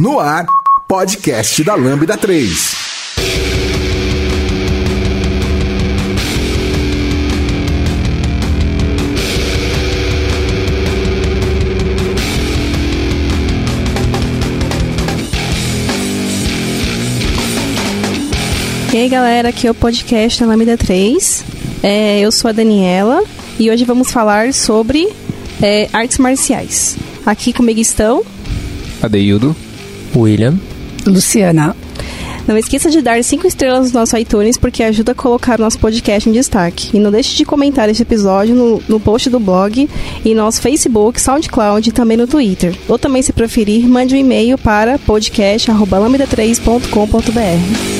No ar, podcast da Lambda 3. E aí galera, aqui é o podcast da Lambda 3. É, eu sou a Daniela e hoje vamos falar sobre é, artes marciais. Aqui comigo estão Adeildo, William, Luciana. Não esqueça de dar 5 estrelas no nosso iTunes porque ajuda a colocar o nosso podcast em destaque. E não deixe de comentar este episódio no, no post do blog e no nosso Facebook, SoundCloud e também no Twitter. Ou também, se preferir, mande um e-mail para podcast.lambda3.com.br.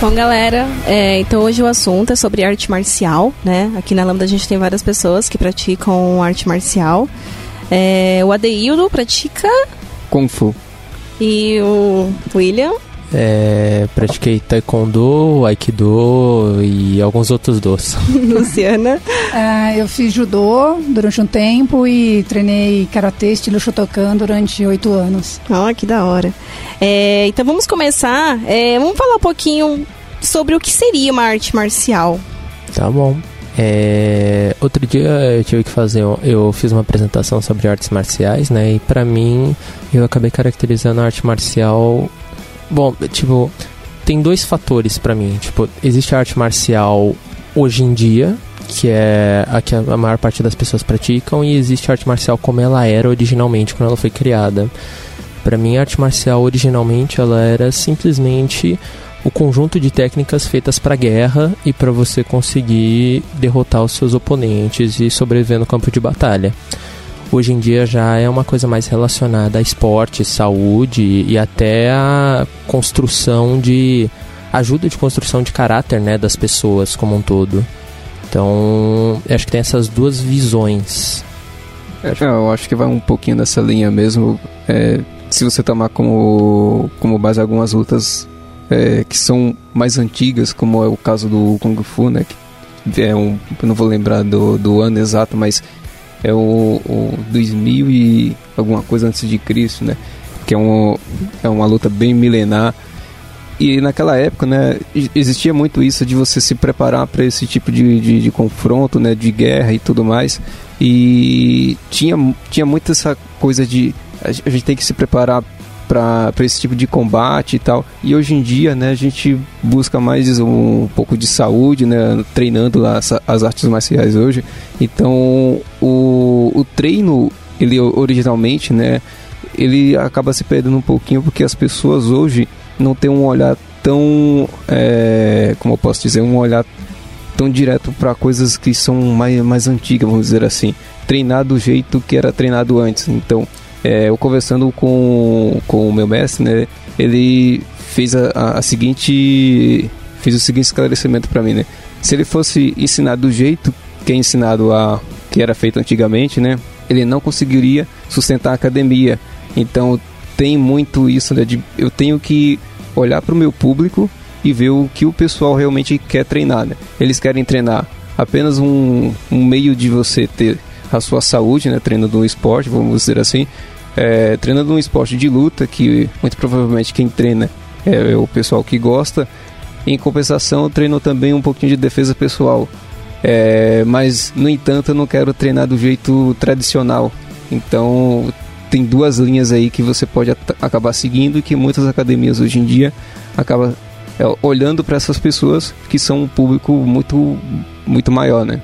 Bom, galera, é, então hoje o assunto é sobre arte marcial, né? Aqui na Lambda a gente tem várias pessoas que praticam arte marcial. É, o Adeildo pratica Kung Fu. e o William. é, pratiquei taekwondo, aikido e alguns outros dos. Luciana. Ah, eu fiz judô durante um tempo e treinei karatê estilo Shotokan durante oito anos. Ó, que da hora. É, então vamos começar. é, vamos falar um pouquinho sobre o que seria uma arte marcial. Tá bom. É, outro dia eu tive que fazer, eu fiz uma apresentação sobre artes marciais, né? E pra mim eu acabei caracterizando a arte marcial. Bom, tipo, tem dois fatores pra mim. Tipo, existe a arte marcial hoje em dia, que é a que a maior parte das pessoas praticam, e existe a arte marcial como ela era originalmente quando ela foi criada. Pra mim, a arte marcial originalmente ela era simplesmente o conjunto de técnicas feitas para guerra e para você conseguir derrotar os seus oponentes e sobreviver no campo de batalha. Hoje em dia já é uma coisa mais relacionada a esporte, saúde e até a construção de ajuda de construção de caráter, né, das pessoas como um todo. Então, acho que tem essas duas visões. É, eu acho que vai um pouquinho nessa linha mesmo. É, se você tomar como, como base algumas lutas é, que são mais antigas, como é o caso do Kung Fu, né? Que é um, não vou lembrar do, do ano exato, mas é o, o 2000 e alguma coisa antes de Cristo, né? Que é, um, é uma luta bem milenar. E naquela época, né, existia muito isso de você se preparar para esse tipo de, de, de confronto, né, de guerra e tudo mais. E tinha, tinha muito essa coisa de a gente tem que se preparar para esse tipo de combate e tal. E hoje em dia, né, a gente busca mais um, pouco de saúde, né, treinando essa- as artes marciais hoje. Então, o, o treino, ele originalmente, né, ele acaba se perdendo um pouquinho porque as pessoas hoje não têm um olhar tão, é, como eu posso dizer, um olhar tão direto para coisas que são mais, mais antigas, vamos dizer assim. Treinar do jeito que era treinado antes. Então, é, eu conversando com, com o meu mestre, né, ele fez a, a- seguinte fez o seguinte esclarecimento para mim, né? Se ele fosse ensinar do jeito que é ensinado a que era feito antigamente, né? Ele não conseguiria sustentar a academia. Então tem muito isso, né? De, eu tenho que olhar para o meu público e ver o que o pessoal realmente quer treinar, né? Eles querem treinar apenas um, um meio de você ter a sua saúde, né? Treinando um esporte, vamos dizer assim. É, treinando um esporte de luta, que muito provavelmente quem treina é o pessoal que gosta. Em compensação, treino também um pouquinho de defesa pessoal. É, mas, no entanto, eu não quero treinar do jeito tradicional. Então, tem duas linhas aí que você pode acabar seguindo e que muitas academias hoje em dia acabam é, olhando para essas pessoas que são um público muito, muito maior, né?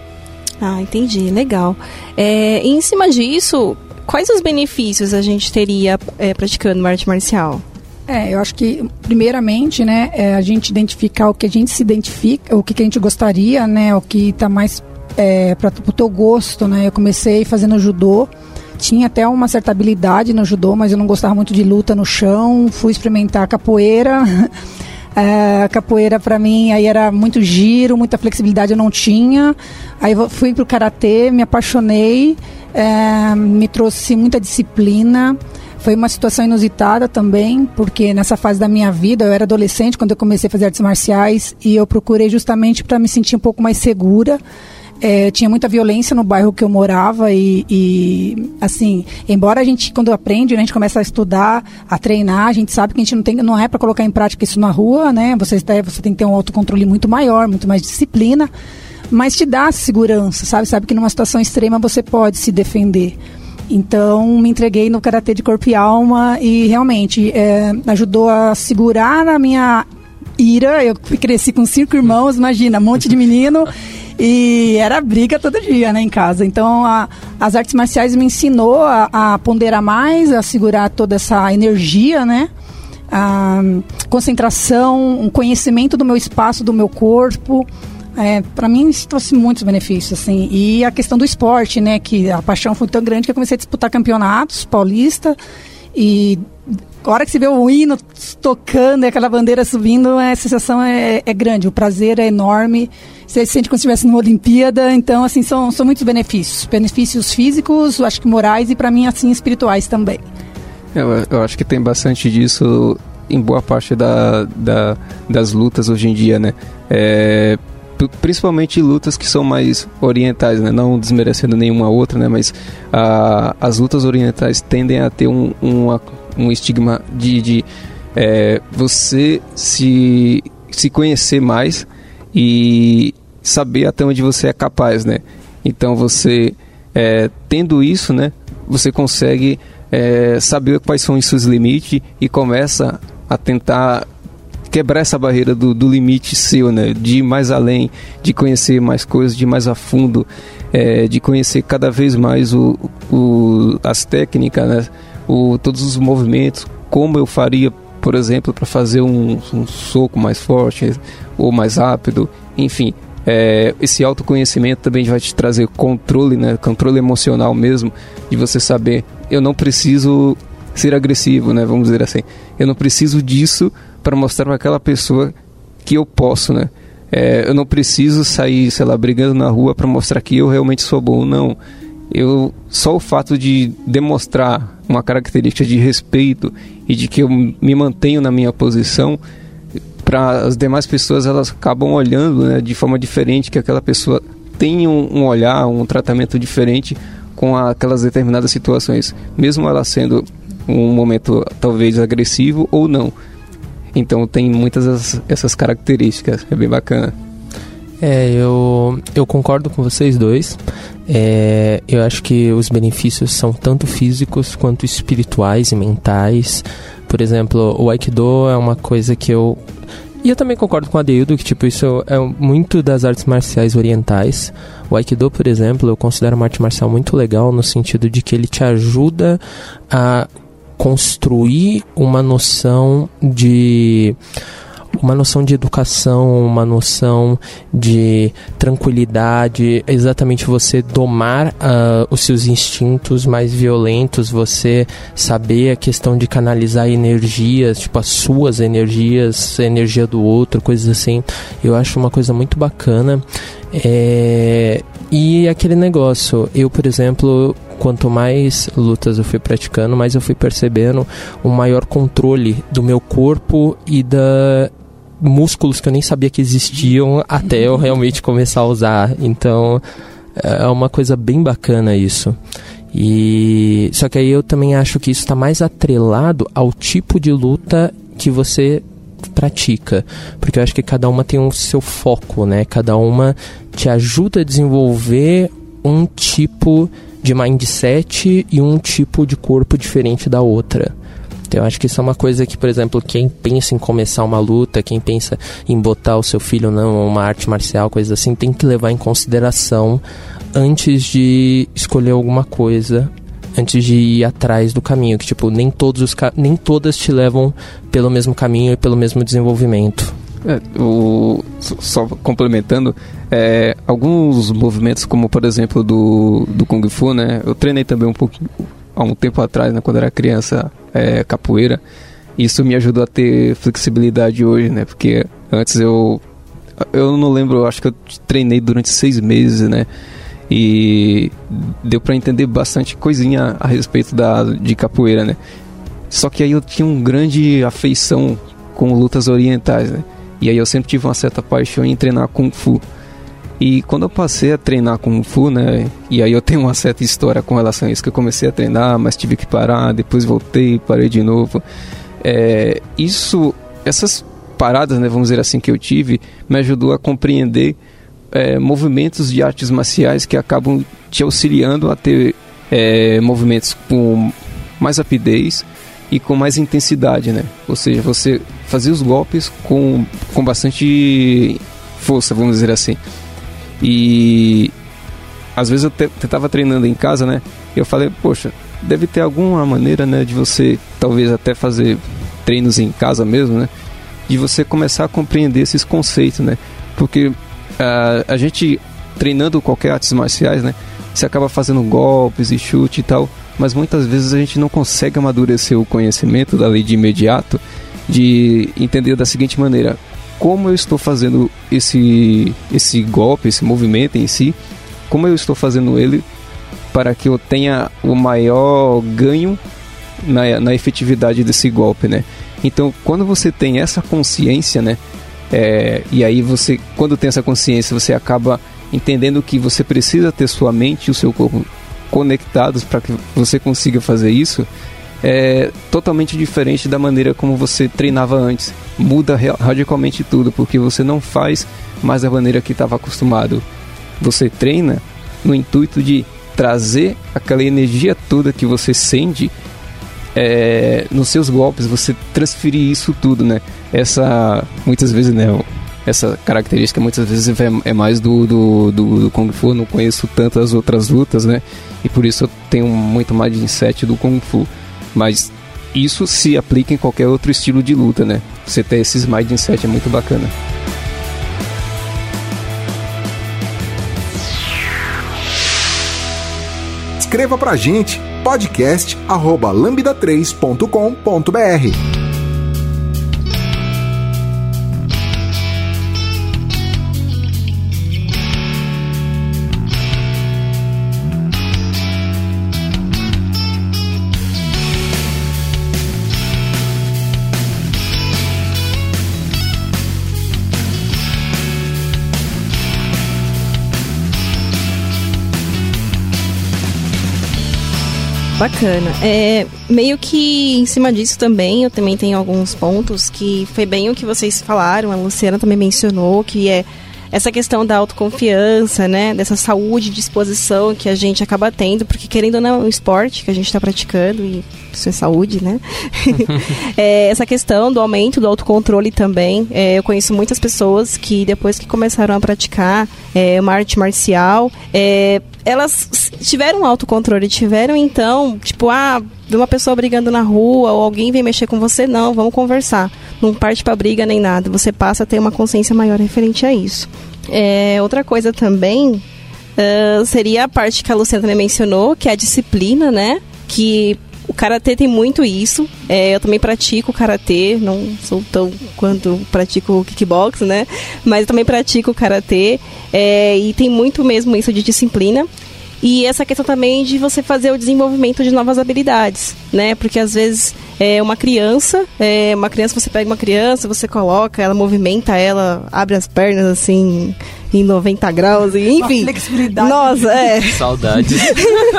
Ah, entendi, legal. É, em cima disso, quais os benefícios a gente teria é, praticando arte marcial? É, eu acho que primeiramente, né, é a gente identificar o que a gente se identifica, o que, que a gente gostaria, né, o que está mais é, para o teu gosto, né. Eu comecei fazendo judô, tinha até uma certa habilidade no judô, mas eu não gostava muito de luta no chão. Fui experimentar capoeira. É, capoeira para mim aí era muito giro, muita flexibilidade eu não tinha. Aí fui pro karatê, me apaixonei, é, me trouxe muita disciplina. Foi uma situação inusitada também, porque nessa fase da minha vida, eu era adolescente quando eu comecei a fazer artes marciais e eu procurei justamente para me sentir um pouco mais segura. É, tinha muita violência no bairro que eu morava e, e, assim, embora a gente, quando aprende, né, a gente começa a estudar, a treinar, a gente sabe que a gente não, tem, não é para colocar em prática isso na rua, né? Você, você tem que ter um autocontrole muito maior, muito mais disciplina, mas te dá segurança, sabe? Sabe que numa situação extrema você pode se defender. Então, me entreguei no karatê de corpo e alma e realmente é, ajudou a segurar a minha ira. Eu cresci com cinco irmãos, imagina, um monte de menino. E era briga todo dia, né, em casa. Então, a, as artes marciais me ensinou a, a, ponderar mais, a segurar toda essa energia, né? A concentração, um conhecimento do meu espaço, do meu corpo. É, para mim isso trouxe muitos benefícios, assim. E a questão do esporte, né? Que a paixão foi tão grande que eu comecei a disputar campeonatos paulista e a hora que você vê o hino tocando e aquela bandeira subindo, a sensação é, é grande, o prazer é enorme. Você se sente como se estivesse numa Olimpíada. Então, assim, são, são muitos benefícios. Benefícios físicos, acho que morais e, para mim, assim, espirituais também. Eu, eu acho que tem bastante disso em boa parte da, da, das lutas hoje em dia, né? É, principalmente lutas que são mais orientais, né? Não desmerecendo nenhuma outra, né? Mas a, as lutas orientais tendem a ter um, uma, um estigma de, de é, você se, se conhecer mais e saber até onde você é capaz, né? Então você é, tendo isso, né? Você consegue é, saber quais são os seus limites e começa a tentar quebrar essa barreira do, do, limite seu, né? De ir mais além, de conhecer mais coisas, de ir mais a fundo, é, de conhecer cada vez mais o, o, as técnicas, né? O, todos os movimentos, como eu faria, por exemplo, para fazer um, um, soco mais forte ou mais rápido, enfim. É, esse autoconhecimento também vai te trazer controle, né? Controle emocional mesmo, de você saber, eu não preciso ser agressivo, né? Vamos dizer assim. Eu não preciso disso para mostrar para aquela pessoa que eu posso, né? É, eu não preciso sair, sei lá, brigando na rua para mostrar que eu realmente sou bom, não. Eu só o fato de demonstrar uma característica de respeito e de que eu me mantenho na minha posição para as demais pessoas elas acabam olhando né, de forma diferente que aquela pessoa tem um, um olhar, um tratamento diferente com aquelas determinadas situações, mesmo ela sendo um momento talvez agressivo ou não. Então tem muitas essas características, é bem bacana. É, eu, eu concordo com vocês dois. É, eu acho que os benefícios são tanto físicos quanto espirituais e mentais. Por exemplo, o Aikido é uma coisa que eu. E eu também concordo com a Deildo que tipo, isso é muito das artes marciais orientais. O Aikido, por exemplo, eu considero uma arte marcial muito legal no sentido de que ele te ajuda a construir uma noção de uma noção de educação, uma noção de tranquilidade, exatamente você domar uh, os seus instintos mais violentos, você saber a questão de canalizar energias, tipo as suas energias, a energia do outro, coisas assim. Eu acho uma coisa muito bacana. É, e aquele negócio, eu, por exemplo, quanto mais lutas eu fui praticando, mais eu fui percebendo um maior controle do meu corpo e da músculos que eu nem sabia que existiam até eu realmente começar a usar. Então, é uma coisa bem bacana isso. E só que aí eu também acho que isso está mais atrelado ao tipo de luta que você pratica, porque eu acho que cada uma tem o um seu foco, né? Cada uma te ajuda a desenvolver um tipo de mindset e um tipo de corpo diferente da outra. Então eu acho que isso é uma coisa que, por exemplo, quem pensa em começar uma luta, quem pensa em botar o seu filho não uma arte marcial, coisa assim, tem que levar em consideração antes de escolher alguma coisa antes de ir atrás do caminho, que tipo, nem todos os nem todas te levam pelo mesmo caminho e pelo mesmo desenvolvimento. É, o, só complementando, é, alguns movimentos, como por exemplo do, do Kung Fu, né? Eu treinei também um pouco há um tempo atrás, né, quando era criança, é, capoeira. Isso me ajudou a ter flexibilidade hoje, né? Porque antes eu. Eu não lembro, acho que eu treinei durante seis meses, né? E deu para entender bastante coisinha a respeito da, de capoeira, né? Só que aí eu tinha um grande afeição com lutas orientais, né? E aí eu sempre tive uma certa paixão em treinar Kung Fu. E quando eu passei a treinar Kung Fu, né? E aí eu tenho uma certa história com relação a isso, que eu comecei a treinar, mas tive que parar, depois voltei, parei de novo. É, isso, essas paradas, né, vamos dizer assim, que eu tive, me ajudou a compreender é, movimentos de artes marciais que acabam te auxiliando a ter é, movimentos com mais rapidez e com mais intensidade, né? Ou seja, você fazer os golpes com, com bastante força, vamos dizer assim. E às vezes eu estava treinando em casa, né? E eu falei, poxa, deve ter alguma maneira, né, de você talvez até fazer treinos em casa mesmo, né? De você começar a compreender esses conceitos, né? Porque uh, a gente treinando qualquer artes marciais, né? Você acaba fazendo golpes e chute e tal, mas muitas vezes a gente não consegue amadurecer o conhecimento da lei de imediato, de entender da seguinte maneira: como eu estou fazendo esse esse golpe, esse movimento em si, como eu estou fazendo ele para que eu tenha o maior ganho na, na efetividade desse golpe, né? Então, quando você tem essa consciência, né? É, e aí você, quando tem essa consciência, você acaba entendendo que você precisa ter sua mente e o seu corpo conectados para que você consiga fazer isso. É totalmente diferente da maneira como você treinava antes. Muda radicalmente tudo, porque você não faz mais da maneira que estava acostumado. Você treina no intuito de trazer aquela energia toda que você sente é, nos seus golpes, você transferir isso tudo, né? Essa, muitas vezes, né? Essa característica muitas vezes é, é mais do, do, do, do, Kung Fu, não conheço tantas outras lutas, né? E por isso eu tenho muito mais de inset do Kung Fu. Mas isso se aplica em qualquer outro estilo de luta, né? Você ter esses inset é muito bacana. Escreva pra gente podcast@lambda3.com.br. Bacana. É, meio que em cima disso também, eu também tenho alguns pontos que foi bem o que vocês falaram, a Luciana também mencionou, que é essa questão da autoconfiança, né? Dessa saúde, disposição que a gente acaba tendo, porque querendo ou não, é um esporte que a gente está praticando e isso é saúde, né? é, essa questão do aumento do autocontrole também. É, eu conheço muitas pessoas que depois que começaram a praticar é, uma arte marcial, é, elas tiveram autocontrole, tiveram então, tipo, ah, de uma pessoa brigando na rua ou alguém vem mexer com você, não, vamos conversar. Não parte para briga nem nada. Você passa a ter uma consciência maior referente a isso. É, outra coisa também uh, seria a parte que a Luciana mencionou, que é a disciplina, né? Que o karatê tem muito isso. É, eu também pratico karatê, não sou tão quanto pratico kickbox, né? Mas eu também pratico karatê é, e tem muito mesmo isso de disciplina. E essa questão também de você fazer o desenvolvimento de novas habilidades, né? Porque às vezes é uma criança, é uma criança, você pega uma criança, você coloca, ela movimenta ela, abre as pernas assim, em 90 graus, e, enfim. Uma flexibilidade. Nossa, é. Saudades.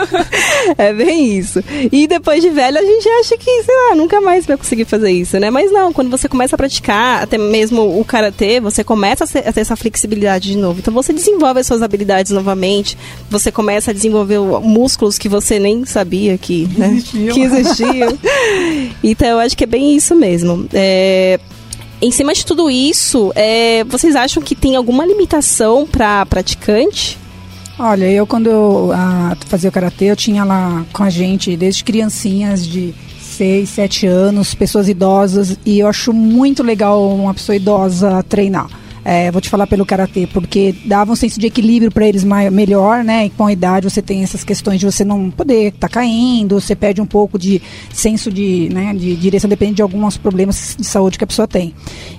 é bem isso. E depois de velho, a gente acha que, sei lá, nunca mais vai conseguir fazer isso, né? Mas não, quando você começa a praticar, até mesmo o karatê, você começa a, ter essa flexibilidade de novo. Então você desenvolve as suas habilidades novamente, você começa a desenvolver músculos que você nem sabia que, né, existiam. que fugiu. Então eu acho que é bem isso mesmo. É, em cima de tudo isso, é, vocês acham que tem alguma limitação para praticante? Olha, eu quando eu a, fazia o karatê, eu tinha lá com a gente desde criancinhas de 6, 7 anos, pessoas idosas, e eu acho muito legal uma pessoa idosa treinar. É, vou te falar pelo karatê, porque dava um senso de equilíbrio para eles maior, melhor, né? E com a idade você tem essas questões de você não poder estar tá caindo, você perde um pouco de senso de, né, de direção, depende de alguns problemas de saúde que a pessoa tem.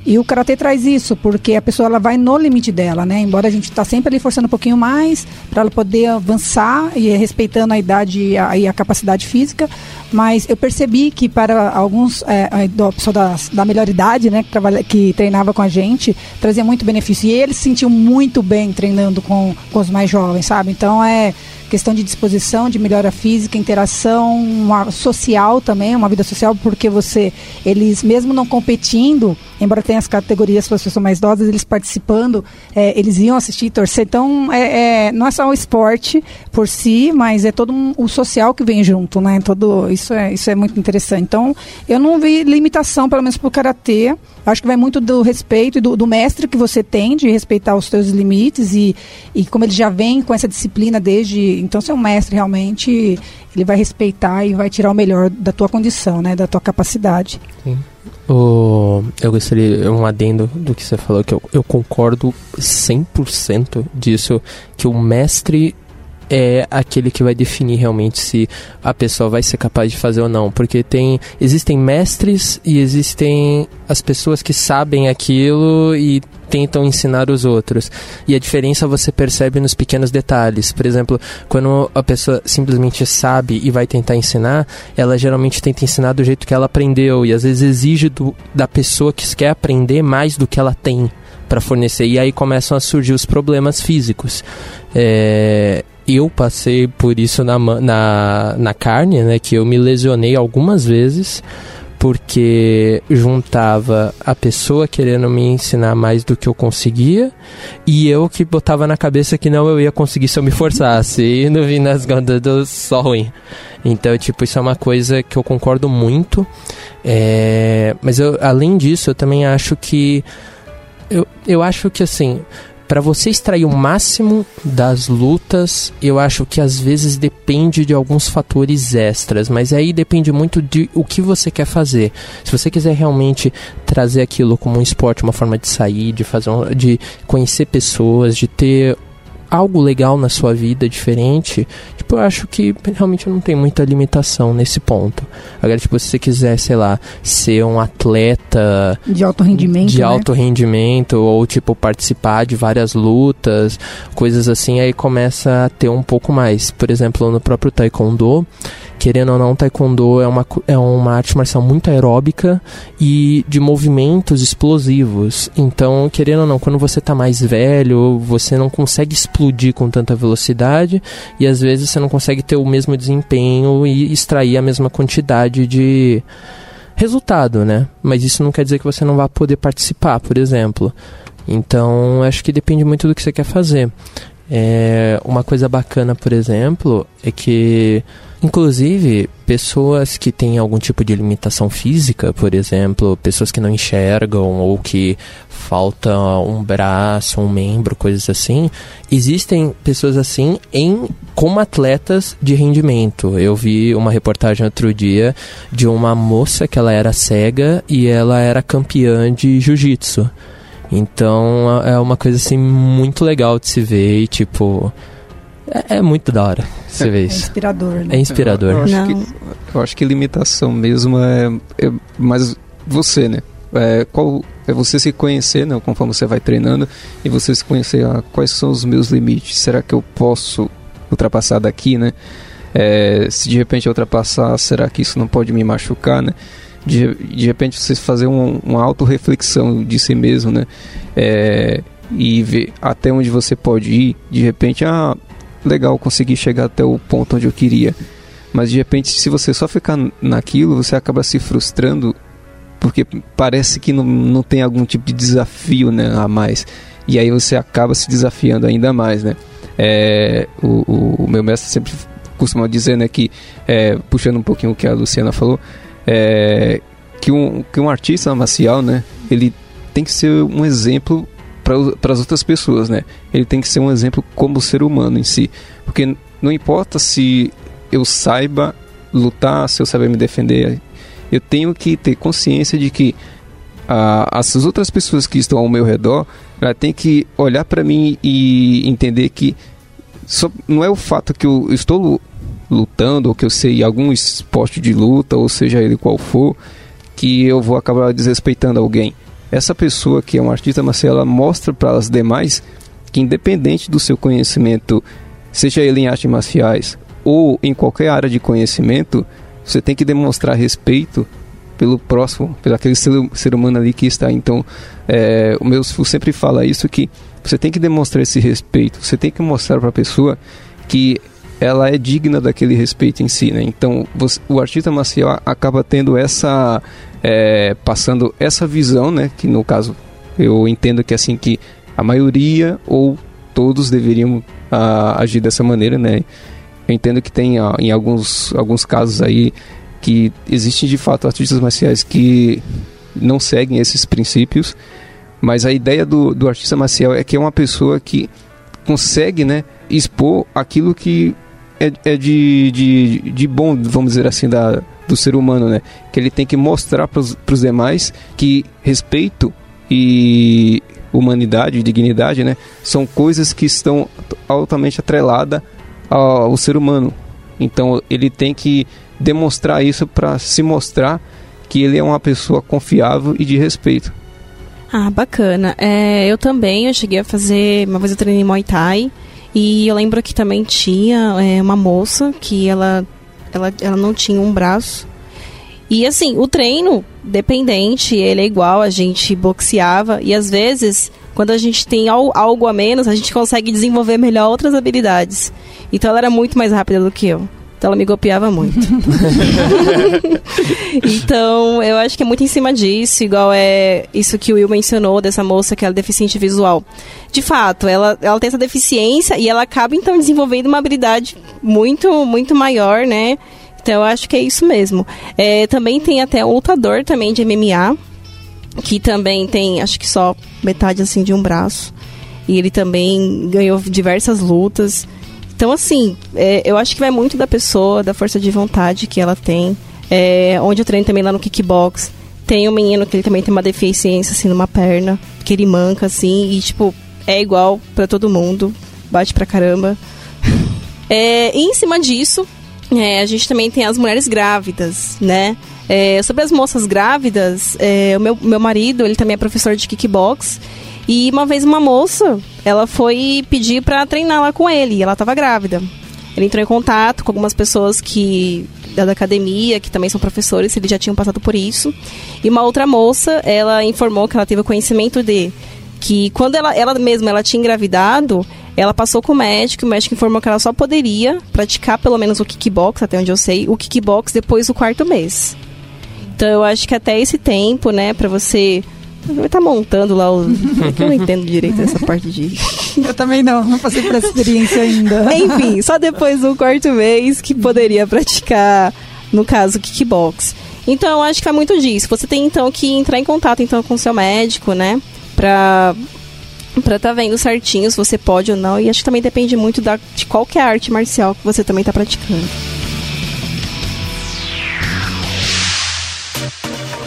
E o karatê traz isso, porque a pessoa ela vai no limite dela, né? Embora a gente está sempre ali forçando um pouquinho mais para ela poder avançar e respeitando a idade e a, e a capacidade física, mas eu percebi que para alguns é, a pessoa da, da melhor idade, né, que, trabalha, que treinava com a gente, trazia muito benefício. E ele se sentiu muito bem treinando com, com os mais jovens, sabe? Então é questão de disposição, de melhora física, interação uma, social também, uma vida social, porque você, eles mesmo não competindo, embora tenha as categorias para as pessoas mais idosas, eles participando, é, eles iam assistir torcer. Então, é, é, não é só o esporte por si, mas é todo um, o social que vem junto, né? Todo, isso, é, isso é muito interessante. Então, eu não vi limitação, pelo menos para o Karatê. Acho que vai muito do respeito e do, do, mestre que você tem, de respeitar os seus limites e, e como ele já vem com essa disciplina desde então, seu mestre realmente ele vai respeitar e vai tirar o melhor da tua condição, né, da tua capacidade. Sim. Eu gostaria, um adendo do que você falou, que eu, eu concordo 100% disso, que o mestre é aquele que vai definir realmente se a pessoa vai ser capaz de fazer ou não, porque tem existem mestres e existem as pessoas que sabem aquilo e tentam ensinar os outros. E a diferença você percebe nos pequenos detalhes. Por exemplo, quando a pessoa simplesmente sabe e vai tentar ensinar, ela geralmente tenta ensinar do jeito que ela aprendeu e às vezes exige do, da pessoa que quer aprender mais do que ela tem para fornecer. E aí começam a surgir os problemas físicos. É, eu passei por isso na, na, na carne, né? Que eu me lesionei algumas vezes porque juntava a pessoa querendo me ensinar mais do que eu conseguia e eu que botava na cabeça que não eu ia conseguir se eu me forçasse e no fim das contas deu só ruim. Então, tipo, isso é uma coisa que eu concordo muito. É... Mas eu, além disso, eu também acho que eu, eu acho que assim, para você extrair o máximo das lutas, eu acho que às vezes depende de alguns fatores extras, mas aí depende muito de o que você quer fazer. Se você quiser realmente trazer aquilo como um esporte, uma forma de sair, de fazer, um, de conhecer pessoas, de ter algo legal na sua vida diferente, tipo, eu acho que realmente não tem muita limitação nesse ponto. Agora, tipo, se você quiser, sei lá, ser um atleta de alto rendimento, de né? alto rendimento ou tipo participar de várias lutas, coisas assim, aí começa a ter um pouco mais. Por exemplo, no próprio taekwondo, querendo ou não, taekwondo é uma, é uma arte marcial muito aeróbica e de movimentos explosivos. Então, querendo ou não, quando você está mais velho, você não consegue explodir com tanta velocidade e às vezes você não consegue ter o mesmo desempenho e extrair a mesma quantidade de resultado, né? Mas isso não quer dizer que você não vá poder participar, por exemplo. Então, acho que depende muito do que você quer fazer. É, uma coisa bacana, por exemplo, é que Inclusive, pessoas que têm algum tipo de limitação física, por exemplo, pessoas que não enxergam ou que falta um braço, um membro, coisas assim, existem pessoas assim em como atletas de rendimento. Eu vi uma reportagem outro dia de uma moça que ela era cega e ela era campeã de jiu-jitsu. Então é uma coisa assim muito legal de se ver e tipo é, é muito da hora você ver é isso. É inspirador, né? É inspirador. Eu, eu acho, que, eu acho que limitação mesmo é, é mais você, né? É, qual é você se conhecer, né, conforme você vai treinando, e você se conhecer ah, quais são os meus limites. Será que eu posso ultrapassar daqui, né? É, se de repente eu ultrapassar, será que isso não pode me machucar, né? De, de repente você fazer um, uma autorreflexão de si mesmo, né? É, e ver até onde você pode ir. De repente, ah, legal, consegui chegar até o ponto onde eu queria. Mas de repente, se você só ficar naquilo, você acaba se frustrando porque parece que não, não tem algum tipo de desafio né, a mais. E aí você acaba se desafiando ainda mais, né? É, o, o, o meu mestre sempre costuma dizer, né, que, é, puxando um pouquinho o que a Luciana falou, é, que, um, que um artista marcial, né, ele tem que ser um exemplo para as outras pessoas, né? Ele tem que ser um exemplo como ser humano em si. Porque não importa se eu saiba lutar, se eu saber me defender, eu tenho que ter consciência de que ah, as outras pessoas que estão ao meu redor, ela tem que olhar para mim e entender que só, não é o fato que eu estou lutando ou que eu sei algum esporte de luta, ou seja ele qual for, que eu vou acabar desrespeitando alguém essa pessoa que é um artista marcial, ela mostra para as demais que independente do seu conhecimento, seja ele em artes marciais ou em qualquer área de conhecimento, você tem que demonstrar respeito pelo próximo, pelo aquele ser, ser humano ali que está. Então, é, o meu sempre fala isso que você tem que demonstrar esse respeito, você tem que mostrar para a pessoa que ela é digna daquele respeito em si, né? Então, você, o artista marcial acaba tendo essa é, passando essa visão, né? Que no caso eu entendo que assim que a maioria ou todos deveriam a, agir dessa maneira, né? Eu entendo que tem a, em alguns, alguns casos aí que existem de fato artistas marciais que não seguem esses princípios, mas a ideia do, do artista marcial é que é uma pessoa que consegue, né, expor aquilo que é, é de, de, de bom, vamos dizer assim, da, do ser humano, né? Que ele tem que mostrar para os demais que respeito e humanidade, dignidade, né? São coisas que estão altamente atreladas ao, ao ser humano. Então ele tem que demonstrar isso para se mostrar que ele é uma pessoa confiável e de respeito. Ah, bacana. É, eu também, eu cheguei a fazer, uma vez eu treinei Muay Thai e eu lembro que também tinha é, uma moça que ela, ela, ela não tinha um braço. E assim, o treino dependente, ele é igual, a gente boxeava e às vezes, quando a gente tem algo a menos, a gente consegue desenvolver melhor outras habilidades. Então ela era muito mais rápida do que eu. Então ela me copiava muito. então, eu acho que é muito em cima disso, igual é isso que o Will mencionou dessa moça que é deficiente visual. De fato, ela, ela tem essa deficiência e ela acaba então desenvolvendo uma habilidade muito, muito maior, né? Então eu acho que é isso mesmo. É, também tem até um lutador também de MMA, que também tem, acho que só metade assim de um braço. E ele também ganhou diversas lutas. Então, assim, é, eu acho que vai muito da pessoa, da força de vontade que ela tem. É, onde eu treino também lá no kickbox, tem um menino que ele também tem uma deficiência, assim, numa perna, que ele manca, assim, e, tipo, é igual para todo mundo, bate pra caramba. É, e em cima disso, é, a gente também tem as mulheres grávidas, né? É, sobre as moças grávidas, é, o meu, meu marido, ele também é professor de kickbox, e uma vez uma moça, ela foi pedir para treinar lá com ele, e ela estava grávida. Ele entrou em contato com algumas pessoas que da academia, que também são professores, eles já tinham passado por isso. E uma outra moça, ela informou que ela teve conhecimento de que quando ela, ela mesma ela tinha engravidado, ela passou com o médico, o médico informou que ela só poderia praticar pelo menos o kickbox, até onde eu sei, o kickbox depois do quarto mês. Então eu acho que até esse tempo, né, para você tá montando lá o. É eu não entendo direito essa parte de. Eu também não, não passei por essa experiência ainda. Enfim, só depois do quarto mês que poderia praticar, no caso, kickbox. Então eu acho que é muito disso. Você tem então que entrar em contato então com o seu médico, né? Pra para estar tá vendo certinho se você pode ou não. E acho que também depende muito da, de qualquer arte marcial que você também está praticando.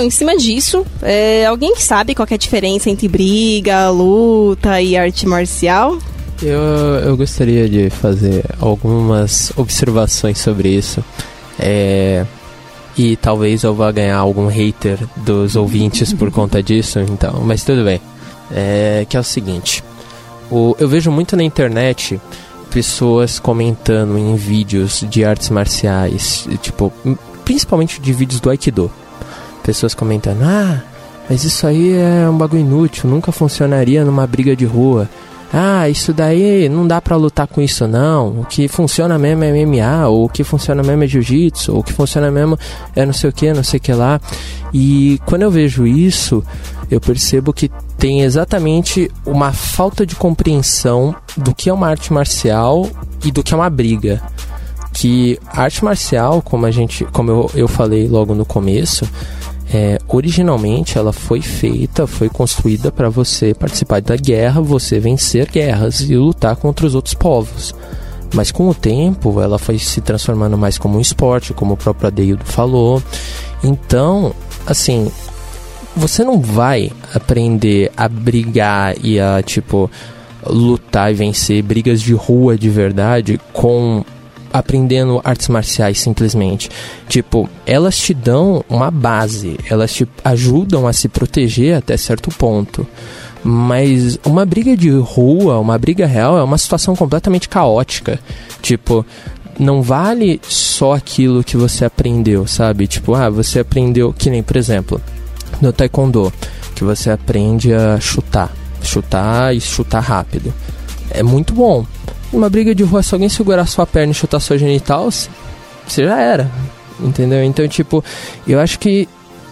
Bom, em cima disso, é, alguém que sabe qual é a diferença entre briga, luta e arte marcial? Eu, eu gostaria de fazer algumas observações sobre isso. É, e talvez eu vá ganhar algum hater dos ouvintes por conta disso, então, mas tudo bem. É, que é o seguinte: o, eu vejo muito na internet pessoas comentando em vídeos de artes marciais, tipo, principalmente de vídeos do Aikido pessoas comentando: ah, mas isso aí é um bagulho inútil, nunca funcionaria numa briga de rua. Ah, isso daí não dá para lutar com isso não. O que funciona mesmo é MMA, ou o que funciona mesmo é jiu-jitsu, ou o que funciona mesmo é não sei o que, não sei o que lá. E quando eu vejo isso, eu percebo que tem exatamente uma falta de compreensão do que é uma arte marcial e do que é uma briga. Que a arte marcial, como a gente, como eu, eu falei logo no começo, é, originalmente ela foi feita, foi construída para você participar da guerra, você vencer guerras e lutar contra os outros povos. Mas com o tempo ela foi se transformando mais como um esporte, como o próprio Adeildo falou. Então, assim, você não vai aprender a brigar e a tipo lutar e vencer brigas de rua de verdade com aprendendo artes marciais simplesmente. Tipo, elas te dão uma base, elas te ajudam a se proteger até certo ponto. Mas uma briga de rua, uma briga real, é uma situação completamente caótica. Tipo, não vale só aquilo que você aprendeu, sabe? Tipo, ah, você aprendeu, que nem, por exemplo, no taekwondo, que você aprende a chutar. Chutar e chutar rápido. É muito bom. Uma briga de rua, se alguém segurar sua perna e chutar sua genital, você já era. Entendeu? Então, tipo, eu acho que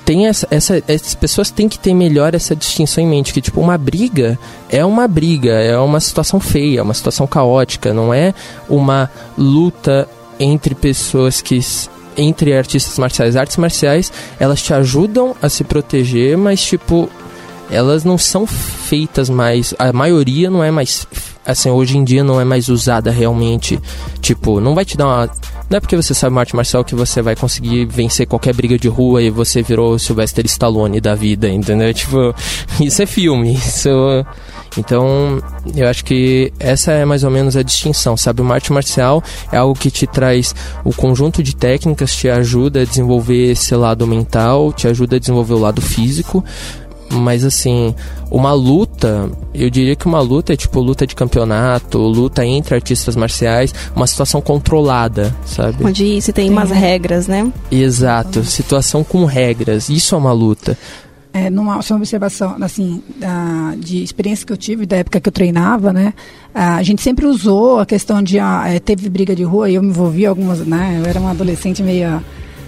tem essa, essa, essas pessoas têm que ter melhor essa distinção em mente que tipo uma briga é uma briga é uma situação feia uma situação caótica não é uma luta entre pessoas que entre artistas marciais artes marciais elas te ajudam a se proteger mas tipo elas não são feitas mais a maioria não é mais assim, hoje em dia não é mais usada realmente. Tipo, não vai te dar uma. Não é porque você sabe arte marcial que você vai conseguir vencer qualquer briga de rua e você virou o Sylvester Stallone da vida, entendeu? Tipo, isso é filme, isso. Então, eu acho que essa é mais ou menos a distinção, sabe? Uma arte marcial é algo que te traz o conjunto de técnicas, te ajuda a desenvolver esse lado mental, te ajuda a desenvolver o lado físico, mas assim, uma luta, eu diria que uma luta é tipo luta de campeonato, luta entre artistas marciais, uma situação controlada, sabe? Onde se tem umas regras, né? Exato, situação com regras, isso é uma luta. É, numa uma observação, assim, da, de experiência que eu tive da época que eu treinava, né? A gente sempre usou a questão de, ah, é, teve briga de rua e eu me envolvi algumas, né? Eu era uma adolescente meio...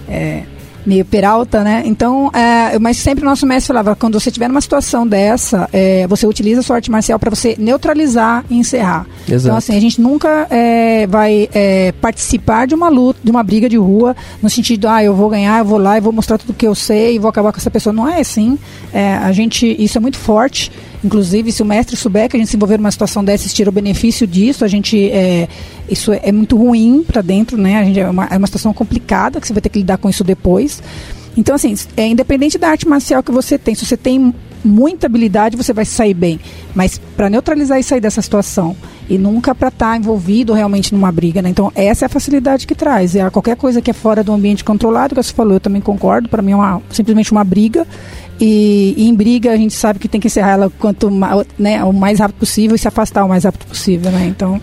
É, meio peralta, né? Então, é, mas sempre o nosso mestre falava, quando você tiver numa situação dessa, é, você utiliza a sua arte marcial para você neutralizar e encerrar. Exato. Então, assim, a gente nunca é, vai é, participar de uma luta, de uma briga de rua, no sentido, ah, eu vou ganhar, eu vou lá e vou mostrar tudo que eu sei e vou acabar com essa pessoa. Não é assim. É, a gente, isso é muito forte. Inclusive, se o mestre souber que a gente se envolver numa situação dessa e tira o benefício disso, a gente é, isso é, é muito ruim para dentro, né? A gente é uma, é uma situação complicada que você vai ter que lidar com isso depois. Então, assim, é independente da arte marcial que você tem, se você tem muita habilidade, você vai sair bem. Mas para neutralizar e sair dessa situação e nunca para estar tá envolvido realmente numa briga, né? Então, essa é a facilidade que traz. É qualquer coisa que é fora do ambiente controlado, que você falou, eu também concordo, para mim é uma, simplesmente uma briga. E, e, em briga a gente sabe que tem que encerrar ela quanto né, o mais rápido possível e se afastar o mais rápido possível, né? Então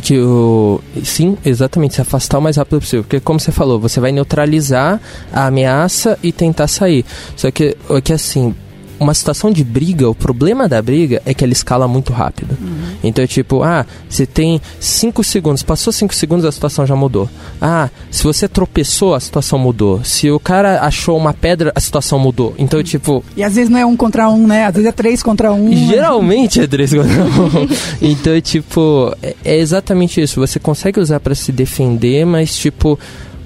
que o sim, exatamente, se afastar o mais rápido possível, porque como você falou, você vai neutralizar a ameaça e tentar sair. Só que que assim, uma situação de briga, o problema da briga é que ela escala muito rápido. Uhum. Então, tipo, ah, você tem 5 segundos, passou 5 segundos, a situação já mudou. Ah, se você tropeçou, a situação mudou. Se o cara achou uma pedra, a situação mudou. Então, uhum. tipo. E às vezes não é um contra um, né? Às vezes é três contra um. Geralmente é três contra um. então, tipo, é, é exatamente isso. Você consegue usar para se defender, mas, tipo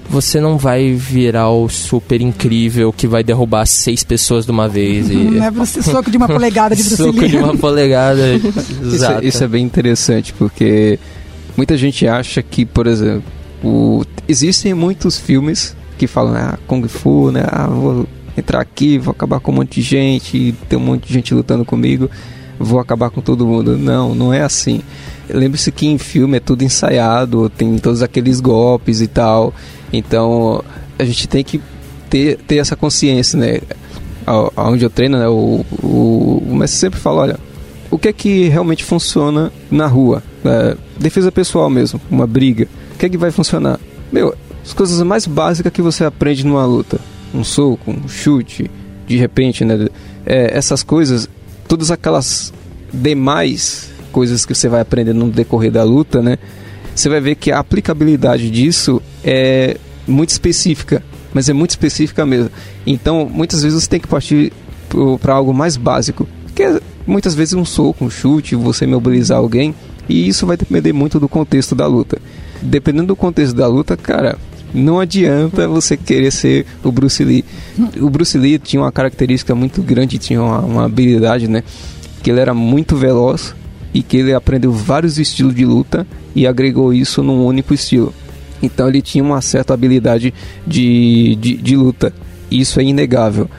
você não vai virar o super incrível que vai derrubar seis pessoas de uma vez. E... Não é você soco de uma polegada de Bruce Soco de uma polegada. isso, é, isso, é bem interessante, porque muita gente acha que, por exemplo, o... existem muitos filmes que falam, ah, Kung Fu, né? Ah, vou entrar aqui, vou acabar com um monte de gente, tem um monte de gente lutando comigo, vou acabar com todo mundo. Não, não é assim. Lembre-se que em filme é tudo ensaiado, tem todos aqueles golpes e tal. Então a gente tem que ter, ter essa consciência, né? Onde eu treino, né? O, o, o mestre sempre fala, olha, o que é que realmente funciona na rua? É, defesa pessoal mesmo, uma briga. O que é que vai funcionar? Meu, as coisas mais básicas que você aprende numa luta. um soco, um chute, de repente, né? É, essas coisas, todas aquelas demais coisas que você vai aprendendo no decorrer da luta, né? Você vai ver que a aplicabilidade disso é muito específica, mas é muito específica mesmo. Então, muitas vezes você tem que partir para algo mais básico, que é muitas vezes um soco, um chute, você mobilizar alguém, e isso vai depender muito do contexto da luta. Dependendo do contexto da luta, cara, não adianta você querer ser o Bruce Lee. O Bruce Lee tinha uma característica muito grande, tinha uma, uma habilidade, né? Que ele era muito veloz e que ele aprendeu vários estilos de luta e agregou isso num único estilo. Então ele tinha uma certa habilidade de, de, de luta. Isso é inegável.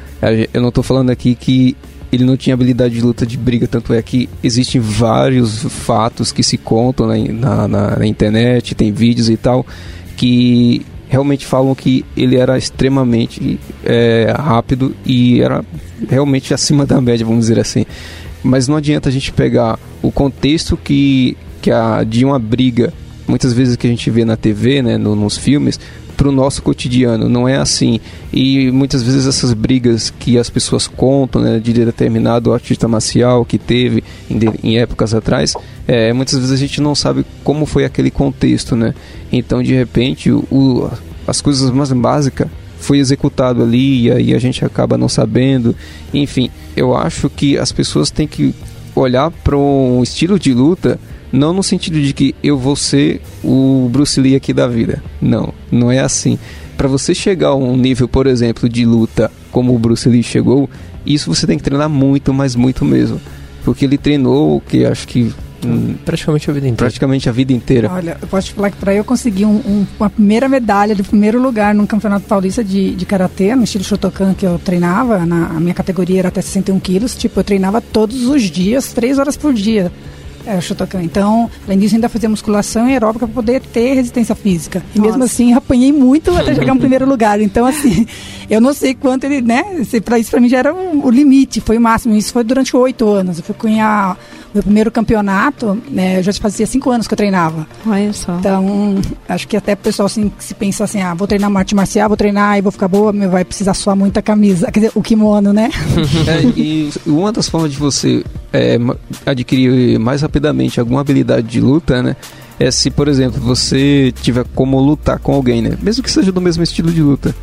Eu não estou falando aqui que ele não tinha habilidade de luta de briga, tanto é que existem vários fatos que se contam na, na, na internet, tem vídeos e tal, que realmente falam que ele era extremamente é, rápido e era realmente acima da média, vamos dizer assim. Mas não adianta a gente pegar o contexto que, que a, de uma briga, muitas vezes que a gente vê na TV, né, no, nos filmes, para o nosso cotidiano. Não é assim. E muitas vezes essas brigas que as pessoas contam né, de determinado artista marcial que teve em, em épocas atrás, é, muitas vezes a gente não sabe como foi aquele contexto. Né? Então, de repente, o, as coisas mais básicas foi executado ali e aí a gente acaba não sabendo. Enfim, eu acho que as pessoas têm que olhar para um estilo de luta não no sentido de que eu vou ser o Bruce Lee aqui da vida. Não, não é assim. Para você chegar a um nível, por exemplo, de luta como o Bruce Lee chegou, isso você tem que treinar muito, mas muito mesmo. Porque ele treinou, que acho que praticamente a vida inteira. Praticamente a vida inteira. Olha, eu posso te falar que para eu conseguir um, um, uma primeira medalha de primeiro lugar num campeonato paulista de, de karatê, no estilo Shotokan que eu treinava, na, a minha categoria era até 61 quilos, tipo, eu treinava todos os dias, três horas por dia. É, o Shotokan. Então, além disso, ainda fazia musculação e aeróbica para poder ter resistência física. E Nossa. mesmo assim, apanhei muito até chegar no primeiro lugar. Então, assim, eu não sei quanto ele, né? Para isso, para mim, já era o, o, limite, foi o máximo. Isso foi durante oito anos. Eu fui cunhar meu primeiro campeonato, né, eu já fazia cinco anos que eu treinava. Olha só. Então, acho que até o pessoal assim, se pensa assim, ah, vou treinar uma arte marcial, vou treinar e vou ficar boa, vai precisar suar muita camisa, quer dizer, o kimono, né? É, e uma das formas de você é, adquirir mais rapidamente alguma habilidade de luta, né? É se, por exemplo, você tiver como lutar com alguém, né? Mesmo que seja do mesmo estilo de luta.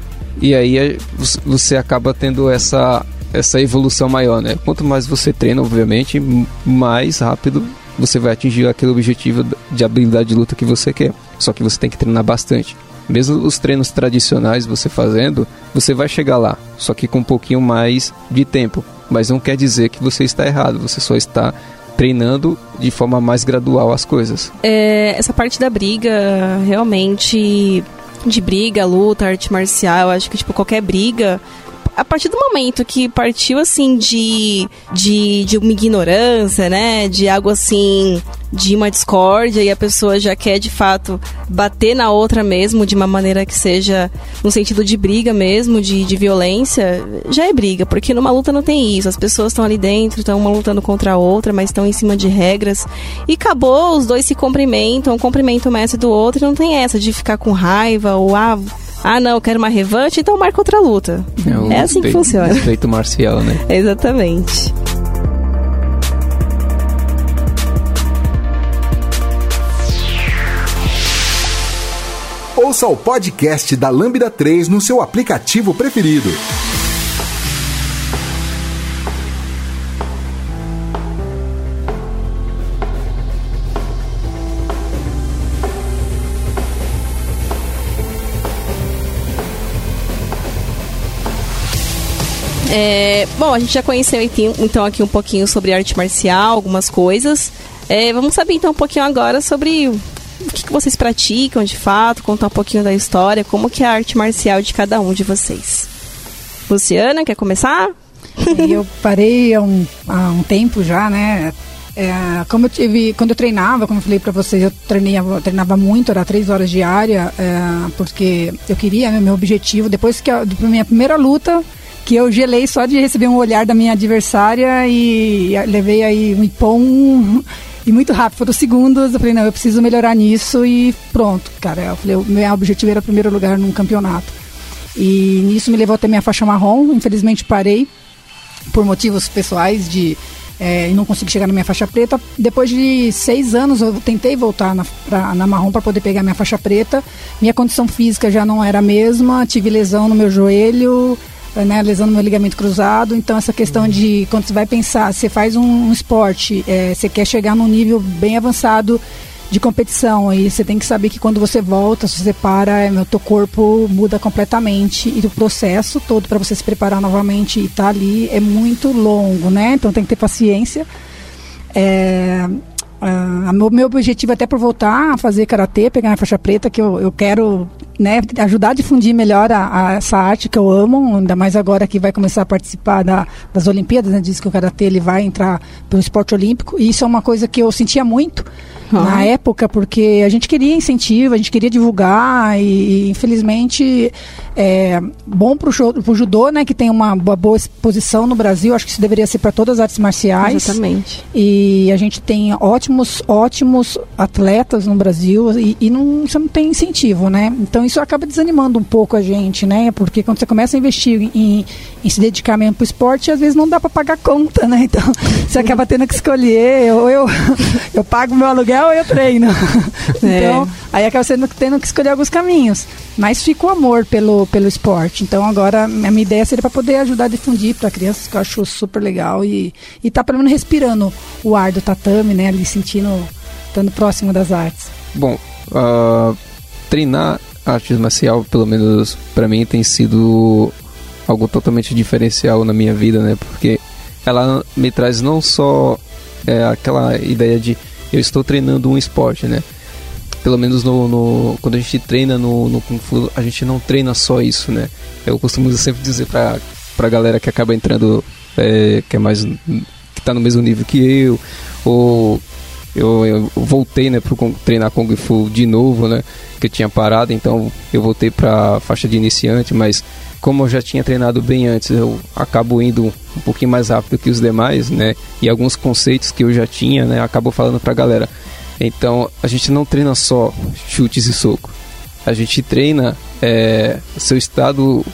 E aí é, você acaba tendo essa essa evolução maior, né? Quanto mais você treina, obviamente, mais rápido você vai atingir aquele objetivo de habilidade de luta que você quer. Só que você tem que treinar bastante. Mesmo os treinos tradicionais você fazendo, você vai chegar lá, só que com um pouquinho mais de tempo. Mas não quer dizer que você está errado, você só está treinando de forma mais gradual as coisas. É, essa parte da briga, realmente, de briga, luta, arte marcial, acho que tipo qualquer briga a partir do momento que partiu assim de, de, de uma ignorância, né? De algo assim, de uma discórdia e a pessoa já quer de fato bater na outra mesmo, de uma maneira que seja no sentido de briga mesmo, de, de violência, já é briga, porque numa luta não tem isso. As pessoas estão ali dentro, estão uma lutando contra a outra, mas estão em cima de regras. E acabou, os dois se cumprimentam, um cumprimenta o mestre do outro e não tem essa de ficar com raiva ou ah ah, não, eu quero uma revanche, então marca outra luta. É, é assim que funciona. Respeito marcial, né? Exatamente. Ouça o podcast da Lambda 3 no seu aplicativo preferido. É, bom, a gente já conheceu então aqui um pouquinho sobre arte marcial, algumas coisas. É, vamos saber então um pouquinho agora sobre o que, que, vocês praticam de fato, contar um pouquinho da história, como que é a arte marcial de cada um de vocês. Luciana, quer começar? eu parei há um, há um tempo já, né? É, como eu tive, quando eu treinava, como eu falei para vocês, eu treinava, treinava muito, era três horas diária, é, porque eu queria, né, meu objetivo, depois que a minha primeira luta, que eu gelei só de receber um olhar da minha adversária e levei aí um ipom e muito rápido, foram segundos. Eu falei, não, eu preciso melhorar nisso e pronto, cara. Eu falei, o meu objetivo era primeiro lugar num campeonato. E nisso me levou até minha faixa marrom. Infelizmente parei por motivos pessoais de é, não consegui chegar na minha faixa preta. Depois de seis anos, eu tentei voltar na, pra, na marrom para poder pegar minha faixa preta. Minha condição física já não era a mesma, tive lesão no meu joelho, né, lesão no meu ligamento cruzado. Então, essa questão de quando você vai pensar, você faz um, um esporte, é, você quer chegar num nível bem avançado de competição e você tem que saber que quando você volta, se você para, é, o teu corpo muda completamente e o processo todo para você se preparar novamente e estar tá ali é muito longo, né? Então tem que ter paciência. É, uh, meu, meu objetivo é até por voltar a fazer karatê, pegar a faixa preta, que eu, eu quero né, ajudar a difundir melhor a, a, essa arte que eu amo, ainda mais agora que vai começar a participar da, das Olimpíadas, né, diz que o karatê ele vai entrar pelo esporte olímpico, e isso é uma coisa que eu sentia muito na época, porque a gente queria incentivo, a gente queria divulgar e, infelizmente, é bom para o judô, né, que tem uma boa exposição no Brasil, acho que isso deveria ser para todas as artes marciais. Exatamente. E a gente tem ótimos, ótimos atletas no Brasil e, e não, você não tem incentivo, né? Então isso acaba desanimando um pouco a gente, né? Porque quando você começa a investir em, em se dedicar mesmo para o esporte, às vezes não dá para pagar conta, né? Então você acaba tendo que escolher, ou eu, eu pago meu aluguel ou eu treino. É. Então, aí acaba sendo, tendo que escolher alguns caminhos. Mas fica o amor pelo, pelo esporte. Então agora a minha ideia seria para poder ajudar a difundir para crianças, que eu acho super legal. E, e tá pelo menos respirando o ar do tatame, né? Ali sentindo, estando próximo das artes. Bom, uh, treinar arte marcial, pelo menos para mim, tem sido algo totalmente diferencial na minha vida, né? Porque ela me traz não só é, aquela ideia de eu estou treinando um esporte, né? Pelo menos no, no quando a gente treina no, no, Kung Fu, a gente não treina só isso, né? Eu costumo sempre dizer pra, pra galera que acaba entrando, é, que é mais. que tá no mesmo nível que eu, ou eu, eu voltei, né, pro treinar Kung Fu de novo, né? Que eu tinha parado, então eu voltei pra faixa de iniciante, mas como eu já tinha treinado bem antes, eu acabo indo um pouquinho mais rápido que os demais, né? E alguns conceitos que eu já tinha, né? Acabo falando pra galera. Então, a gente não treina só chutes e soco. A gente treina é, seu estado,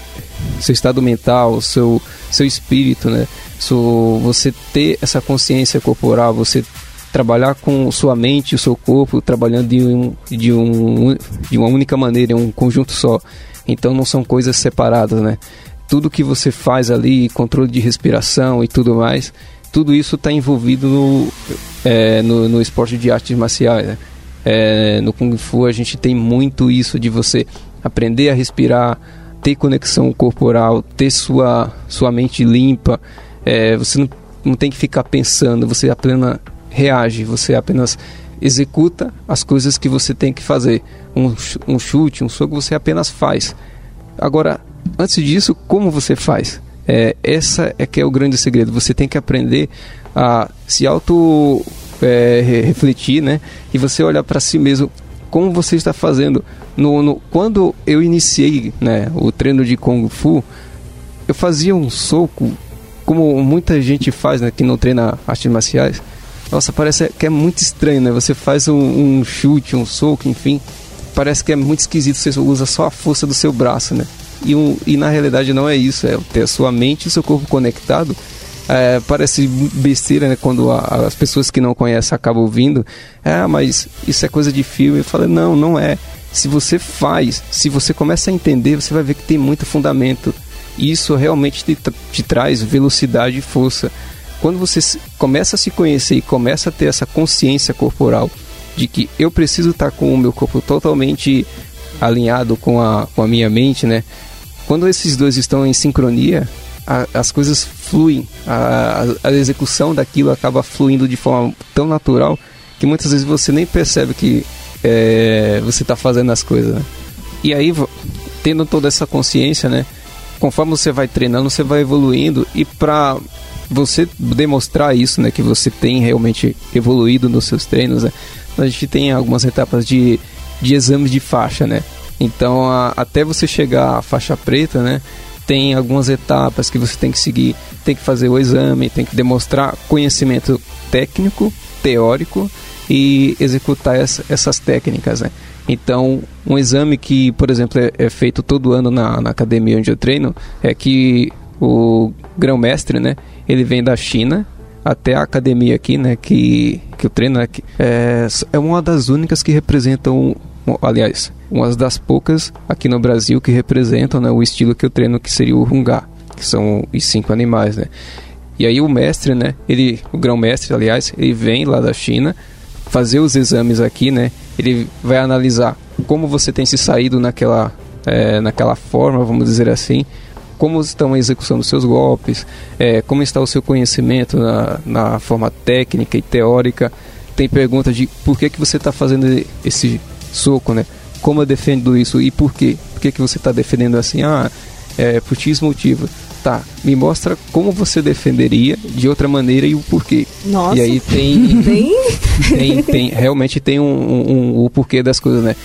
seu estado mental, seu seu espírito, né? So, você ter essa consciência corporal, você trabalhar com sua mente o seu corpo trabalhando de, um, de, um, de uma única maneira, em um conjunto só. Então não são coisas separadas, né? Tudo que você faz ali, controle de respiração e tudo mais, tudo isso está envolvido no, é, no, no, esporte de artes marciais. Né? É, no Kung Fu a gente tem muito isso de você aprender a respirar, ter conexão corporal, ter sua, sua mente limpa. É, você não, não tem que ficar pensando, você apenas reage, você apenas executa as coisas que você tem que fazer. Um, um chute, um soco, você apenas faz. Agora, antes disso, como você faz? É, essa é que é o grande segredo. Você tem que aprender a se auto é, refletir, né? E você olhar para si mesmo como você está fazendo. No, no, quando eu iniciei né, o treino de Kung Fu, eu fazia um soco como muita gente faz, né, que não treina artes marciais nossa, parece que é muito estranho, né? Você faz um, um chute, um soco, enfim. Parece que é muito esquisito. Você usa só a força do seu braço, né? E, um, e na realidade não é isso. É ter a sua mente e o seu corpo conectado. É, parece besteira, né? Quando a, as pessoas que não conhecem acabam ouvindo. É, mas isso é coisa de filme. Eu falei, não, não é. Se você faz, se você começa a entender, você vai ver que tem muito fundamento. E isso realmente te, te traz velocidade e força quando você começa a se conhecer e começa a ter essa consciência corporal de que eu preciso estar com o meu corpo totalmente alinhado com a, com a minha mente, né? Quando esses dois estão em sincronia, a, as coisas fluem, a, a, execução daquilo acaba fluindo de forma tão natural que muitas vezes você nem percebe que é, você está fazendo as coisas. Né? E aí, tendo toda essa consciência, né? Conforme você vai treinando, você vai evoluindo e para você demonstrar isso, né, que você tem realmente evoluído nos seus treinos, né, a gente tem algumas etapas de, de exames de faixa, né? Então, a, até você chegar à faixa preta, né, tem algumas etapas que você tem que seguir, tem que fazer o exame, tem que demonstrar conhecimento técnico, teórico e executar essa, essas técnicas, né? Então, um exame que, por exemplo, é, é feito todo ano na, na, academia onde eu treino é que o grão-mestre, né, ele vem da China até a academia aqui, né, que, que eu treino, né, é, é uma das únicas que representam, aliás, uma das poucas aqui no Brasil que representam né, o estilo que eu treino, que seria o Hungá, que são os cinco animais, né. E aí o mestre, né, ele, o grão-mestre, aliás, ele vem lá da China fazer os exames aqui, né, ele vai analisar como você tem se saído naquela, é, naquela forma, vamos dizer assim, como estão a execução dos seus golpes, é, como está o seu conhecimento na, na forma técnica e teórica. Tem perguntas de por que, que você está fazendo esse soco, né? Como eu defendo isso e por quê? Por que, que você está defendendo assim? Ah, é, por X motivo. Tá, me mostra como você defenderia de outra maneira e o porquê. Nossa. E aí tem. tem, tem, realmente tem um, um, um, o porquê das coisas, né?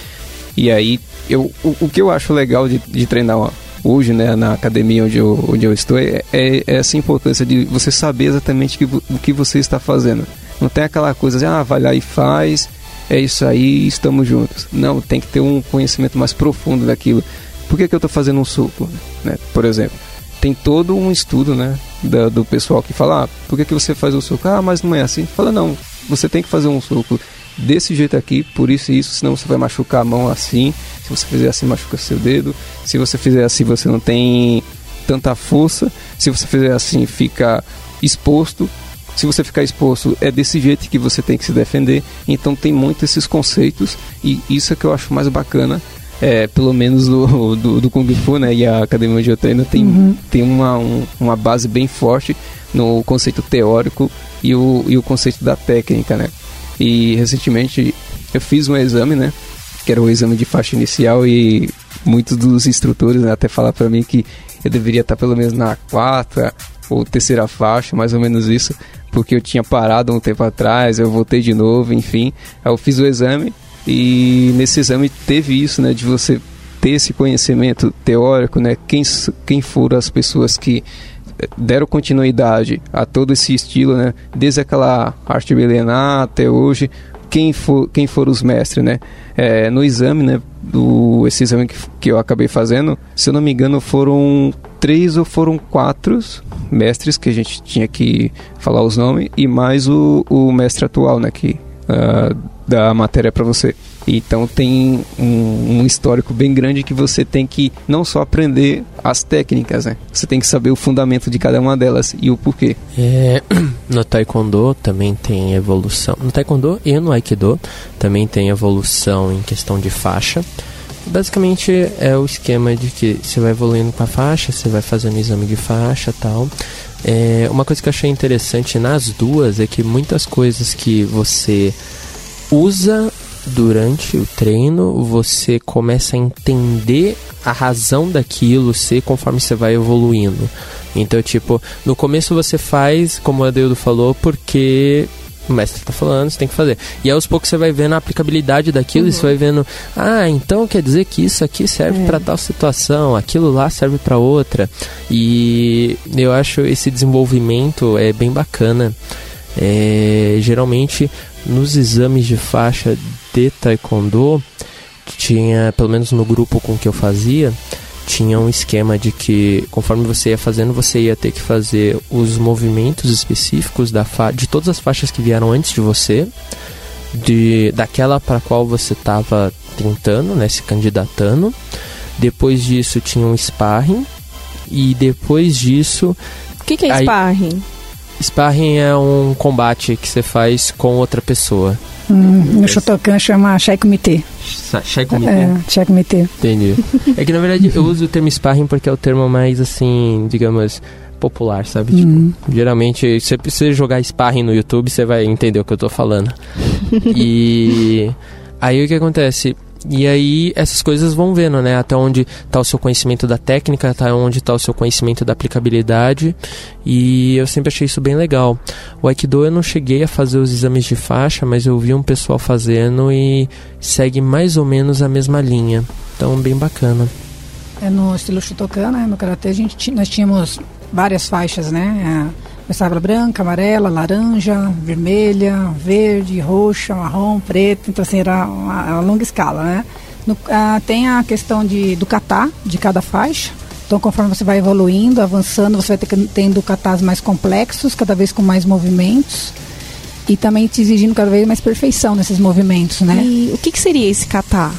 E aí, eu, o, o que eu acho legal de, de treinar hoje, né, na academia onde eu, onde eu estou, é, é, é essa importância de você saber exatamente que, o que você está fazendo. Não tem aquela coisa de, ah, vai lá e faz, é isso aí, estamos juntos. Não, tem que ter um conhecimento mais profundo daquilo. Por que, que eu estou fazendo um suco, né, por exemplo? tem todo um estudo, né, da, do pessoal que fala, ah, por que, que você faz o suco? Ah, mas não é assim. Fala, não, você tem que fazer um suco desse jeito aqui, por isso e isso, senão você vai machucar a mão assim. Se você fizer assim, machuca seu dedo. Se você fizer assim, você não tem tanta força. Se você fizer assim, fica exposto. Se você ficar exposto, é desse jeito que você tem que se defender. Então tem muito esses conceitos e isso é que eu acho mais bacana é, pelo menos do, do, do, Kung Fu, né, e a Academia eu treino tem, uhum. tem uma, um, uma base bem forte no conceito teórico e o, e o conceito da técnica, né. E recentemente eu fiz um exame, né, que era o exame de faixa inicial e muitos dos instrutores né, até falaram para mim que eu deveria estar pelo menos na quarta ou terceira faixa, mais ou menos isso, porque eu tinha parado um tempo atrás, eu voltei de novo, enfim. Aí eu fiz o exame e nesse exame teve isso, né, de você ter esse conhecimento teórico, né, quem, quem foram as pessoas que deram continuidade a todo esse estilo, né, desde aquela arte milenar até hoje, quem, for, quem foram os mestres, né, é, no exame, né, do, esse exame que, que eu acabei fazendo, se eu não me engano foram três ou foram quatro mestres que a gente tinha que falar os nomes e mais o, o mestre atual, né, que uh, da matéria para você. Então tem um, um, histórico bem grande que você tem que não só aprender as técnicas, né? Você tem que saber o fundamento de cada uma delas e o porquê. É, no Taekwondo também tem evolução. No Taekwondo e no Aikido também tem evolução em questão de faixa. Basicamente é o esquema de que você vai evoluindo com a faixa, você vai fazendo exame de faixa tal. É, uma coisa que eu achei interessante nas duas é que muitas coisas que você usa durante o treino, você começa a entender a razão daquilo ser conforme você vai evoluindo. Então, tipo, no começo você faz, como o Adeudo falou, porque o mestre está falando, você tem que fazer. E aos poucos você vai vendo a aplicabilidade daquilo uhum. e você vai vendo, ah, então quer dizer que isso aqui serve é. para tal situação, aquilo lá serve para outra. E eu acho esse desenvolvimento é bem bacana. É, geralmente nos exames de faixa de taekwondo tinha, pelo menos no grupo com que eu fazia, tinha um esquema de que conforme você ia fazendo, você ia ter que fazer os movimentos específicos da de todas as faixas que vieram antes de você, de daquela para qual você estava tentando, né, se candidatando. Depois disso tinha um sparring e depois disso o que, que é aí, sparring? Sparring é um combate que você faz com outra pessoa. Hum, no Shotokan chama Shai Kumite. Shai Kumite? É, Shai Kumite. Entendi. É que na verdade eu uso o termo sparring porque é o termo mais assim, digamos, popular, sabe? Uhum. Tipo, geralmente, se você jogar sparring no YouTube, você vai entender o que eu tô falando. e aí o que acontece? E aí essas coisas vão vendo, né? Até onde está o seu conhecimento da técnica, até onde está o seu conhecimento da aplicabilidade. E eu sempre achei isso bem legal. O Aikido eu não cheguei a fazer os exames de faixa, mas eu vi um pessoal fazendo e segue mais ou menos a mesma linha. Então, bem bacana. É no estilo Shotokan, né? No Karatê, a gente, nós tínhamos várias faixas, né? Começava branca, amarela, laranja, vermelha, verde, roxa, marrom, preto. Então, assim, era uma, uma longa escala, né? No, ah, tem a questão de, do catar de cada faixa. Então, conforme você vai evoluindo, avançando, você vai ter, tendo catas mais complexos, cada vez com mais movimentos. E também te exigindo cada vez mais perfeição nesses movimentos, né? E o que, que seria esse kata?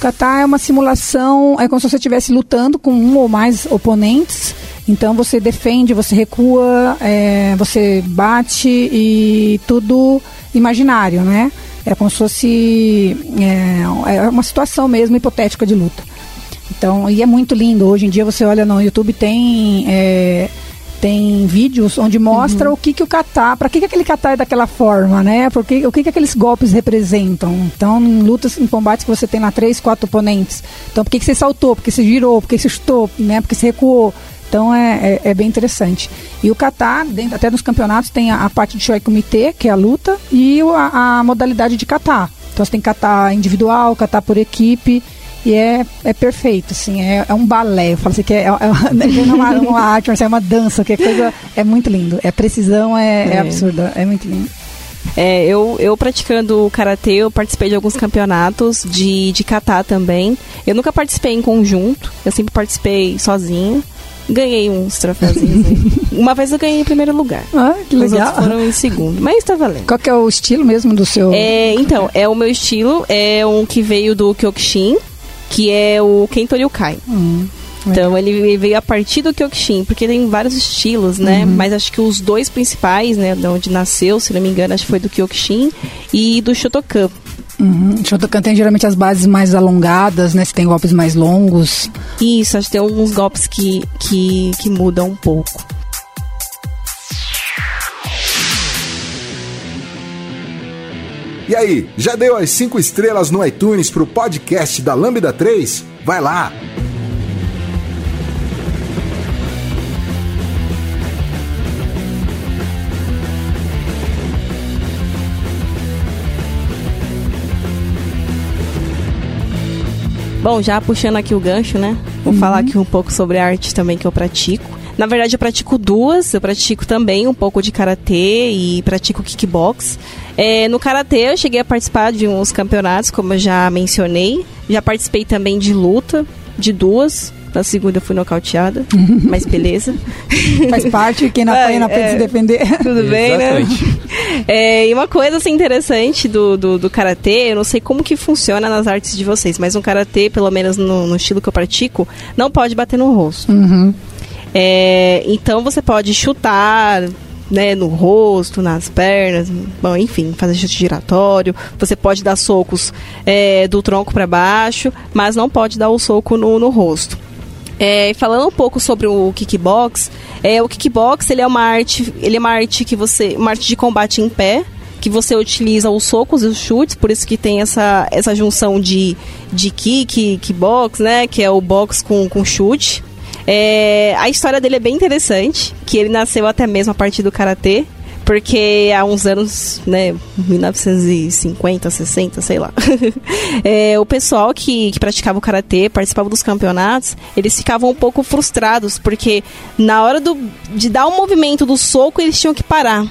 Kata é uma simulação, é como se você estivesse lutando com um ou mais oponentes. Então você defende, você recua, é, você bate e tudo imaginário, né? É como se fosse é, é uma situação mesmo hipotética de luta. Então, e é muito lindo. Hoje em dia você olha no YouTube tem é, tem vídeos onde mostra uhum. o que que o kata, para que que aquele kata é daquela forma, né? Porque o que que aqueles golpes representam. Então, em lutas, em combates que você tem lá três, quatro oponentes. Então, por que que você saltou? Porque você girou? Porque você chutou? Né? Porque você recuou? Então é, é, é, bem interessante. E o kata, dentro, até nos campeonatos, tem a, a parte de shoei kumite, que é a luta, e a, a modalidade de kata. Então você tem kata individual, kata por equipe. E é, é perfeito, assim, é, é um balé. Eu falo assim que é, é, é uma, uma arte, mas é uma dança, que é coisa. É muito lindo. É precisão, é, é. é absurda. É muito lindo. É, eu, eu praticando karatê, eu participei de alguns campeonatos de, de kata também. Eu nunca participei em conjunto, eu sempre participei sozinho. Ganhei uns troféuzinhos aí. Uma vez eu ganhei em primeiro lugar. Ah, que legal. Os outros foram em segundo. Mas tá valendo. Qual que é o estilo mesmo do seu... É, então, é o meu estilo. É um que veio do Kyokushin, que é o Kentoryu-kai. Hum. Então ele veio a partir do Kyokushin, porque tem vários estilos, né? Uhum. Mas acho que os dois principais, né, de onde nasceu, se não me engano, acho que foi do Kyokushin e do Shotokan. Uhum. Shotokan tem geralmente as bases mais alongadas, né? Se tem golpes mais longos. Isso, acho que tem alguns golpes que, que, que mudam um pouco. E aí, já deu as 5 estrelas no iTunes pro podcast da Lambda 3? Vai lá! Bom, já puxando aqui o gancho, né? Vou uhum. falar aqui um pouco sobre a arte também que eu pratico. Na verdade, eu pratico duas. Eu pratico também um pouco de karatê e pratico kickbox. É, no karatê, eu cheguei a participar de uns campeonatos, como eu já mencionei. Já participei também de luta, de duas. Na segunda eu fui nocauteada, mas beleza. Faz parte, quem não apanha é, não aprende é, se defender. Tudo bem, né? É, e uma coisa assim, interessante do, do, do karatê, eu não sei como que funciona nas artes de vocês, mas no karatê, pelo menos no, no estilo que eu pratico, não pode bater no rosto. Uhum. É, então você pode chutar, né, no rosto, nas pernas, bom, enfim, fazer chute giratório. Você pode dar socos é, do tronco para baixo, mas não pode dar o soco no, no rosto. É, falando um pouco sobre o kickbox, é, o kickbox ele é uma arte, ele é uma arte que você, uma arte de combate em pé, que você utiliza os socos e os chutes, por isso que tem essa, essa junção de, de kick, kickbox, né, que é o box com, com chute. É, a história dele é bem interessante, que ele nasceu até mesmo a partir do karatê, porque há uns anos, né, 1950, 60, sei lá, é, o pessoal que, que praticava o karatê, participava dos campeonatos, eles ficavam um pouco frustrados, porque na hora do, de dar o um movimento do soco, eles tinham que parar.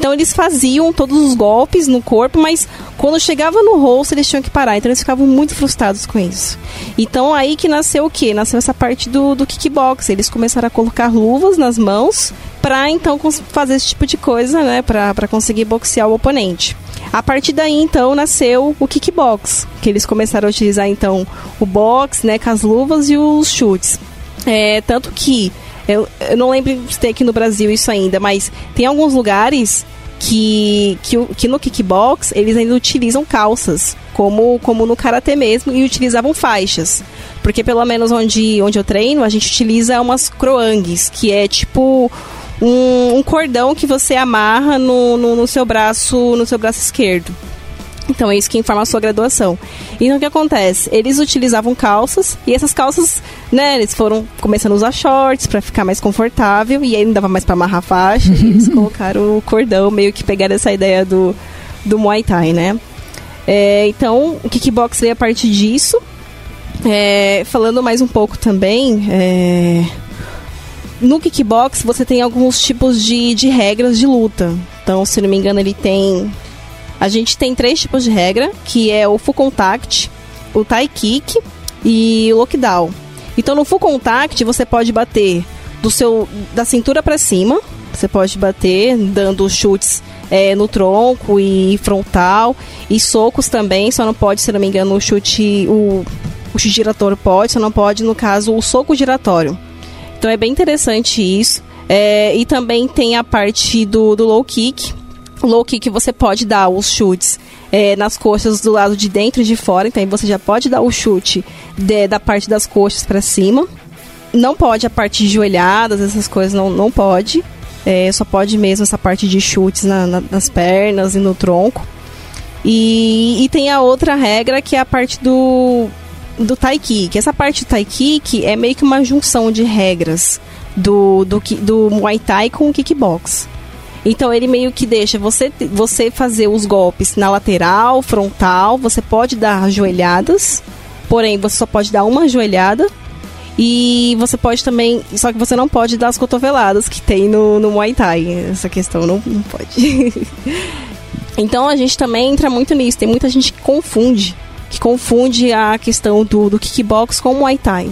Então eles faziam todos os golpes no corpo, mas quando chegava no rosto eles tinham que parar. Então eles ficavam muito frustrados com isso. Então aí que nasceu o que? Nasceu essa parte do, do kickbox. Eles começaram a colocar luvas nas mãos para então fazer esse tipo de coisa, né? Para conseguir boxear o oponente. A partir daí, então, nasceu o kickbox, que eles começaram a utilizar, então, o box, né, com as luvas e os chutes. É, tanto que eu, eu não lembro se tem aqui no Brasil isso ainda, mas tem alguns lugares que, que, que no kickbox eles ainda utilizam calças, como, como no karatê mesmo, e utilizavam faixas. Porque pelo menos onde, onde eu treino, a gente utiliza umas croangues, que é tipo um, um cordão que você amarra no, no, no, seu braço no seu braço esquerdo. Então é isso que informa a sua graduação. Então o que acontece? Eles utilizavam calças e essas calças, né, eles foram começando a usar shorts para ficar mais confortável e aí não dava mais para amarrar a faixa e eles colocaram o cordão, meio que pegaram essa ideia do, do Muay Thai, né? É, então o kickbox veio a partir disso. É, falando mais um pouco também, é, no kickbox você tem alguns tipos de, de regras de luta. Então, se não me engano, ele tem. A gente tem três tipos de regra, que é o full contact, o tie kick e o lockdown. Então, no full contact você pode bater do seu da cintura para cima. Você pode bater dando chutes é, no tronco e frontal e socos também. Só não pode, se não me engano, o chute o, o chute giratório pode, só não pode no caso o soco giratório. Então é bem interessante isso. É, e também tem a parte do, do low kick. Low kick você pode dar os chutes é, nas coxas do lado de dentro e de fora. Então você já pode dar o chute de, da parte das coxas para cima. Não pode a parte de joelhadas, essas coisas não, não pode. É, só pode mesmo essa parte de chutes na, na, nas pernas e no tronco. E, e tem a outra regra que é a parte do do Tai Kick. Essa parte do Tai Kick é meio que uma junção de regras do, do, do Muay Thai com o kickbox. Então ele meio que deixa você, você fazer os golpes na lateral, frontal, você pode dar joelhadas, porém você só pode dar uma joelhada. E você pode também. Só que você não pode dar as cotoveladas que tem no, no Muay Thai. Essa questão não, não pode. então a gente também entra muito nisso. Tem muita gente que confunde que confunde a questão do, do kickbox com o Muay Thai.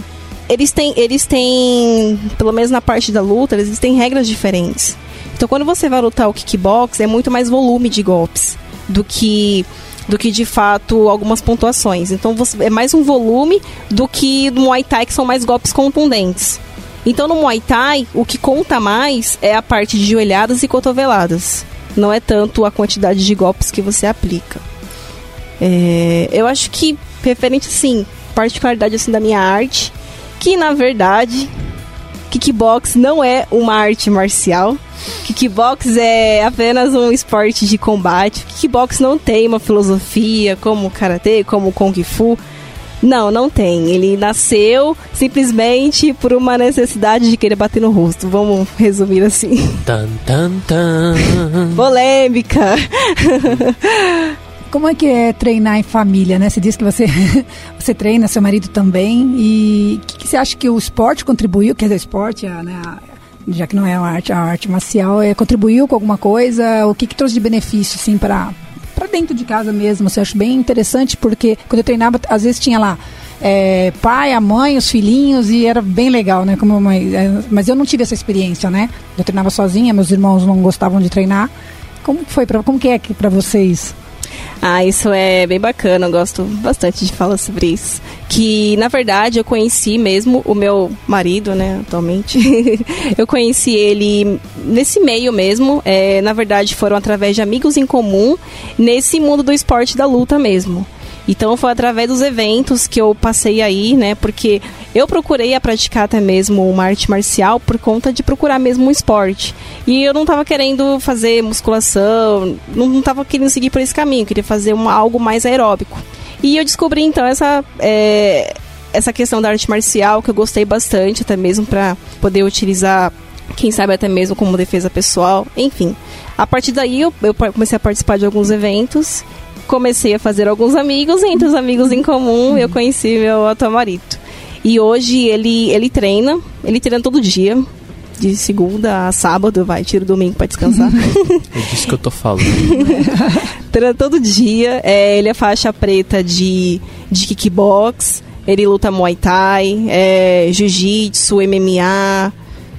Eles têm, eles têm, pelo menos na parte da luta, eles têm regras diferentes. Então, quando você vai lutar o kickbox, é muito mais volume de golpes do que do que de fato algumas pontuações. Então, você, é mais um volume do que no Muay Thai, que são mais golpes contundentes. Então, no Muay Thai, o que conta mais é a parte de joelhadas e cotoveladas. Não é tanto a quantidade de golpes que você aplica. É, eu acho que, referente, assim, particularidade assim, da minha arte, que na verdade, kickbox não é uma arte marcial. Kickbox é apenas um esporte de combate. Kickbox não tem uma filosofia como o karatê, como o kung fu. Não, não tem. Ele nasceu simplesmente por uma necessidade de querer bater no rosto. Vamos resumir assim. Tan, tan, tan. Polêmica. Como é que é treinar em família, né? Você diz que você, você treina, seu marido também. E o que, que, você acha que o esporte contribuiu? Quer dizer, esporte, a, né, a, já que não é uma arte, a arte marcial, é, contribuiu com alguma coisa? O que, que trouxe de benefício, assim, para para dentro de casa mesmo? Você acha bem interessante, porque quando eu treinava, às vezes tinha lá é, pai, a mãe, os filhinhos, e era bem legal, né? Como mãe, é, mas eu não tive essa experiência, né? Eu treinava sozinha, meus irmãos não gostavam de treinar. Como foi pra, como que é para vocês? Ah, isso é bem bacana, eu gosto bastante de falar sobre isso. Que, na verdade, eu conheci mesmo o meu marido, né, atualmente. eu conheci ele nesse meio mesmo. É, na verdade, foram através de amigos em comum, nesse mundo do esporte da luta mesmo. Então foi através dos eventos que eu passei aí, né? Porque eu procurei a praticar até mesmo uma arte marcial por conta de procurar mesmo um esporte. E eu não estava querendo fazer musculação, não estava querendo seguir por esse caminho, queria fazer algo mais aeróbico. E eu descobri então essa. É, essa questão da arte marcial que eu gostei bastante, até mesmo para poder utilizar, quem sabe até mesmo como defesa pessoal, enfim. A partir daí eu, eu comecei a participar de alguns eventos comecei a fazer alguns amigos, entre os amigos em comum eu conheci meu atual marido. E hoje ele, ele treina, ele treina todo dia, de segunda a sábado, vai, tira o domingo para descansar. É disso que eu tô falando. treina todo dia, é, ele é faixa preta de, de kickbox, ele luta Muay Thai, é, Jiu-Jitsu, MMA,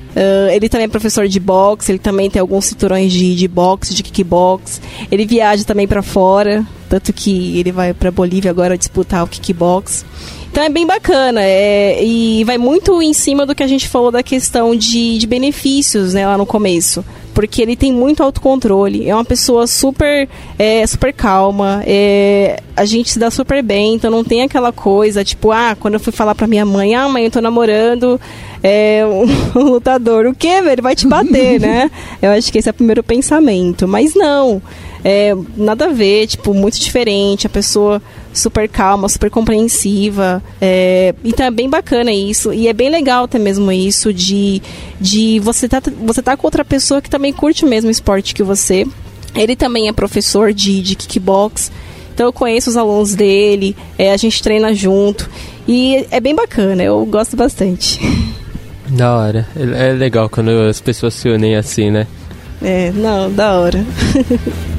Uh, ele também é professor de boxe, ele também tem alguns cinturões de, de boxe, de kickbox. Ele viaja também para fora, tanto que ele vai para Bolívia agora disputar o kickbox. Então é bem bacana é, e vai muito em cima do que a gente falou da questão de, de benefícios né, lá no começo. Porque ele tem muito autocontrole, é uma pessoa super, é, super calma, é, a gente se dá super bem, então não tem aquela coisa, tipo, ah, quando eu fui falar pra minha mãe, ah, mãe, eu tô namorando é, um, um lutador, o quê, velho? Ele vai te bater, né? Eu acho que esse é o primeiro pensamento, mas não. É, nada a ver, tipo, muito diferente, a pessoa super calma, super compreensiva. É, então é bem bacana isso. E é bem legal até mesmo isso de, de você tá, você tá com outra pessoa que também curte o mesmo esporte que você. Ele também é professor de, de kickbox. Então eu conheço os alunos dele, é, a gente treina junto. E é bem bacana, eu gosto bastante. Da hora. É legal quando as pessoas se unem assim, né? É, não, da hora.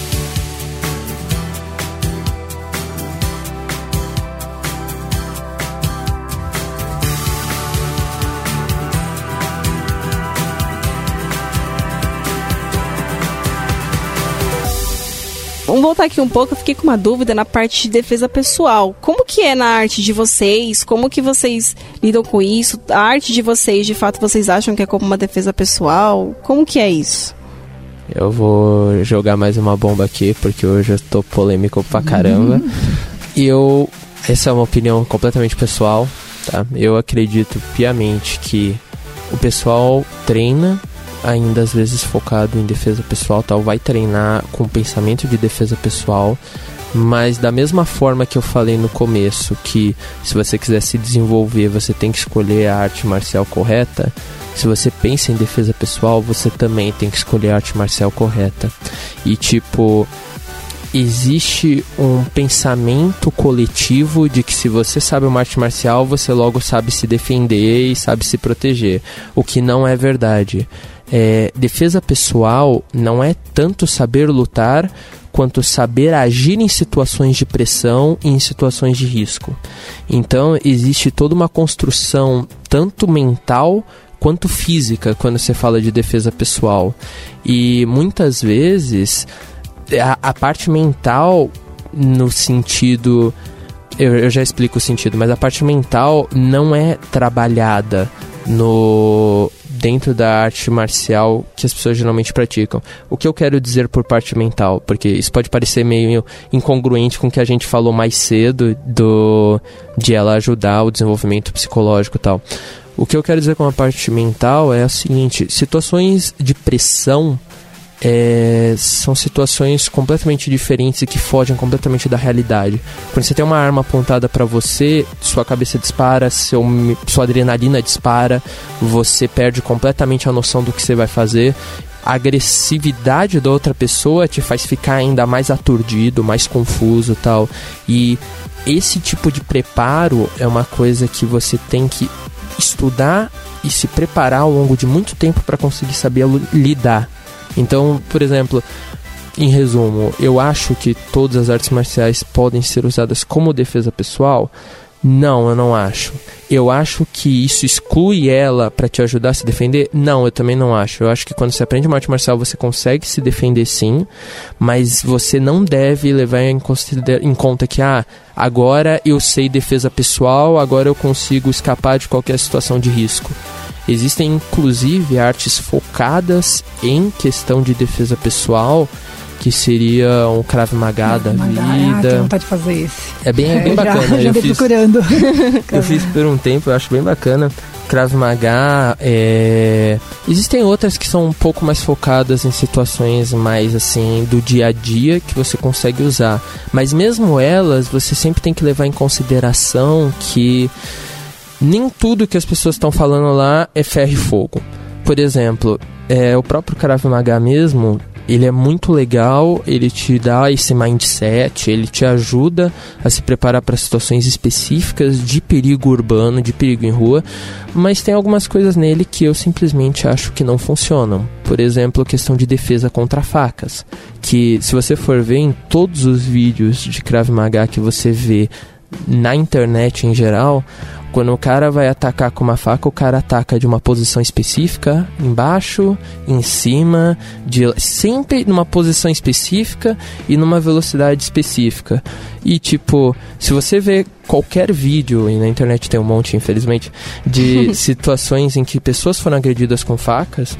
Vamos voltar aqui um pouco, eu fiquei com uma dúvida na parte de defesa pessoal. Como que é na arte de vocês? Como que vocês lidam com isso? A arte de vocês, de fato, vocês acham que é como uma defesa pessoal? Como que é isso? Eu vou jogar mais uma bomba aqui, porque hoje eu tô polêmico pra caramba. Uhum. E eu. Essa é uma opinião completamente pessoal, tá? Eu acredito piamente que o pessoal treina ainda às vezes focado em defesa pessoal, tal, vai treinar com pensamento de defesa pessoal, mas da mesma forma que eu falei no começo, que se você quiser se desenvolver, você tem que escolher a arte marcial correta. Se você pensa em defesa pessoal, você também tem que escolher a arte marcial correta. E tipo, existe um pensamento coletivo de que se você sabe uma arte marcial, você logo sabe se defender e sabe se proteger, o que não é verdade. É, defesa pessoal não é tanto saber lutar quanto saber agir em situações de pressão e em situações de risco. Então, existe toda uma construção tanto mental quanto física quando você fala de defesa pessoal. E muitas vezes a, a parte mental, no sentido. Eu, eu já explico o sentido, mas a parte mental não é trabalhada no dentro da arte marcial que as pessoas geralmente praticam. O que eu quero dizer por parte mental? Porque isso pode parecer meio incongruente com o que a gente falou mais cedo do de ela ajudar o desenvolvimento psicológico e tal. O que eu quero dizer com a parte mental é o seguinte: situações de pressão é, são situações completamente diferentes e que fogem completamente da realidade. Quando você tem uma arma apontada para você, sua cabeça dispara, seu, sua adrenalina dispara, você perde completamente a noção do que você vai fazer. A agressividade da outra pessoa te faz ficar ainda mais aturdido, mais confuso tal. E esse tipo de preparo é uma coisa que você tem que estudar e se preparar ao longo de muito tempo para conseguir saber lidar então, por exemplo, em resumo, eu acho que todas as artes marciais podem ser usadas como defesa pessoal. Não, eu não acho. Eu acho que isso exclui ela para te ajudar a se defender? Não, eu também não acho. Eu acho que quando você aprende uma arte marcial você consegue se defender sim, mas você não deve levar em, em conta que, ah, agora eu sei defesa pessoal, agora eu consigo escapar de qualquer situação de risco. Existem inclusive artes focadas em questão de defesa pessoal, que seria um Krav Maga da vida. Ah, tenho vontade de fazer esse. É bem, é, bem bacana. Já, já eu fiz, procurando. eu fiz por um tempo, eu acho bem bacana. Krav Maga, é... existem outras que são um pouco mais focadas em situações mais assim do dia a dia que você consegue usar. Mas mesmo elas, você sempre tem que levar em consideração que nem tudo que as pessoas estão falando lá é ferro e fogo. Por exemplo, é, o próprio Krav Maga mesmo, ele é muito legal, ele te dá esse mindset, ele te ajuda a se preparar para situações específicas de perigo urbano, de perigo em rua, mas tem algumas coisas nele que eu simplesmente acho que não funcionam. Por exemplo, a questão de defesa contra facas, que se você for ver em todos os vídeos de Krav Maga que você vê na internet em geral, quando o cara vai atacar com uma faca, o cara ataca de uma posição específica, embaixo, em cima, de sempre numa posição específica e numa velocidade específica. E tipo, se você vê qualquer vídeo, e na internet tem um monte, infelizmente, de situações em que pessoas foram agredidas com facas,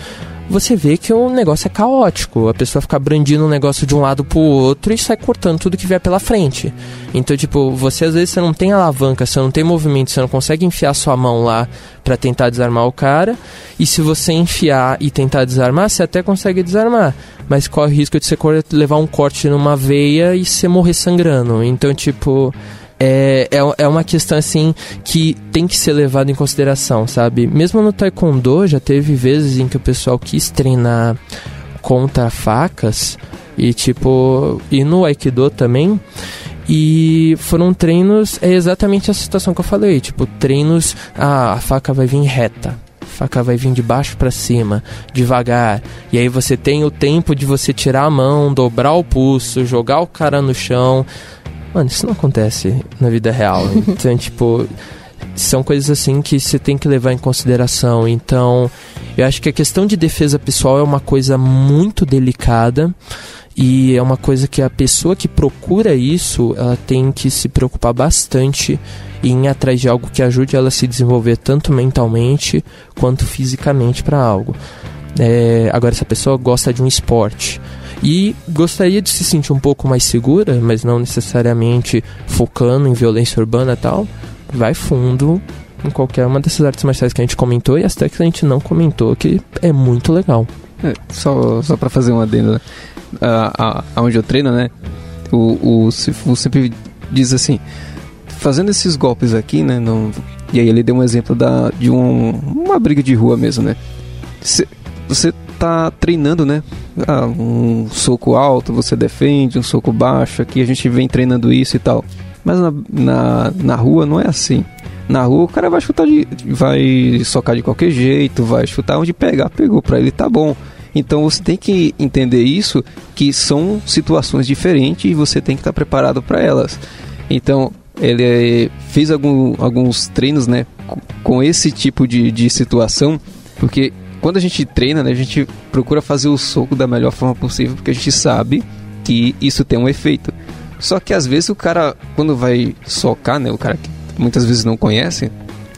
você vê que o negócio é caótico. A pessoa fica brandindo um negócio de um lado pro outro e sai cortando tudo que vier pela frente. Então, tipo, você às vezes você não tem alavanca, você não tem movimento, você não consegue enfiar sua mão lá para tentar desarmar o cara. E se você enfiar e tentar desarmar, você até consegue desarmar. Mas corre o risco de você levar um corte numa veia e você morrer sangrando. Então, tipo é, é, é uma questão assim que tem que ser levado em consideração, sabe? Mesmo no taekwondo já teve vezes em que o pessoal quis treinar contra facas e tipo, e no Aikido também. E foram treinos, é exatamente a situação que eu falei, tipo, treinos, ah, a faca vai vir reta, faca vai vir de baixo para cima, devagar. E aí você tem o tempo de você tirar a mão, dobrar o pulso, jogar o cara no chão. Mano, isso não acontece na vida real. Então, tipo, são coisas assim que você tem que levar em consideração. Então, eu acho que a questão de defesa pessoal é uma coisa muito delicada e é uma coisa que a pessoa que procura isso, ela tem que se preocupar bastante em ir atrás de algo que ajude ela a se desenvolver tanto mentalmente quanto fisicamente para algo. É, agora, se a pessoa gosta de um esporte e gostaria de se sentir um pouco mais segura, mas não necessariamente focando em violência urbana e tal, vai fundo em qualquer uma dessas artes marciais que a gente comentou e até que a gente não comentou, que é muito legal. É, só só para fazer uma adendo, a, aonde eu treino, né? O, o Sifu sempre diz assim, fazendo esses golpes aqui, né? No, e aí ele deu um exemplo da, de um, uma briga de rua mesmo, né? Cê, você tá treinando, né? Ah, um soco alto, você defende, um soco baixo, aqui a gente vem treinando isso e tal. Mas na, na, na rua não é assim. Na rua o cara vai chutar de. vai socar de qualquer jeito, vai chutar onde pegar, pegou, pra ele tá bom. Então você tem que entender isso, que são situações diferentes e você tem que estar preparado para elas. Então ele fez algum, alguns treinos, né, com esse tipo de, de situação, porque quando a gente treina, né, a gente procura fazer o soco da melhor forma possível, porque a gente sabe que isso tem um efeito. Só que às vezes o cara, quando vai socar, né, o cara que muitas vezes não conhece,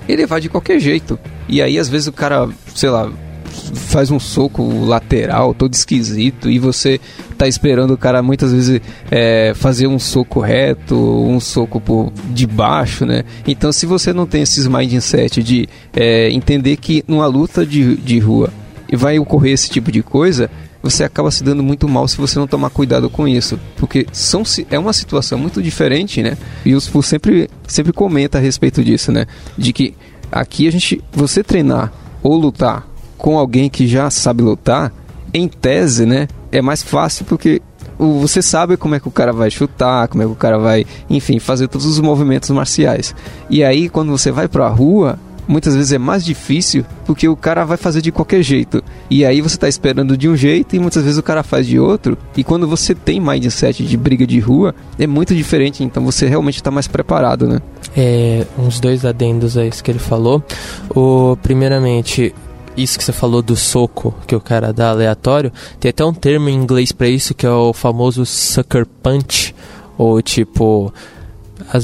ele vai de qualquer jeito. E aí às vezes o cara, sei lá, faz um soco lateral todo esquisito e você tá esperando o cara muitas vezes é, fazer um soco reto, um soco por de baixo, né? Então se você não tem esses mindset de é, entender que numa luta de, de rua vai ocorrer esse tipo de coisa, você acaba se dando muito mal se você não tomar cuidado com isso, porque são, é uma situação muito diferente, né? E o Spu sempre, sempre comenta a respeito disso, né? De que aqui a gente, você treinar ou lutar com alguém que já sabe lutar, em tese, né, é mais fácil porque você sabe como é que o cara vai chutar, como é que o cara vai, enfim, fazer todos os movimentos marciais. E aí, quando você vai pra rua, muitas vezes é mais difícil porque o cara vai fazer de qualquer jeito. E aí você tá esperando de um jeito e muitas vezes o cara faz de outro. E quando você tem mindset de briga de rua, é muito diferente, então você realmente está mais preparado, né? É, uns dois adendos a isso que ele falou. O, primeiramente, isso que você falou do soco que o cara dá aleatório, tem até um termo em inglês para isso que é o famoso sucker punch, ou tipo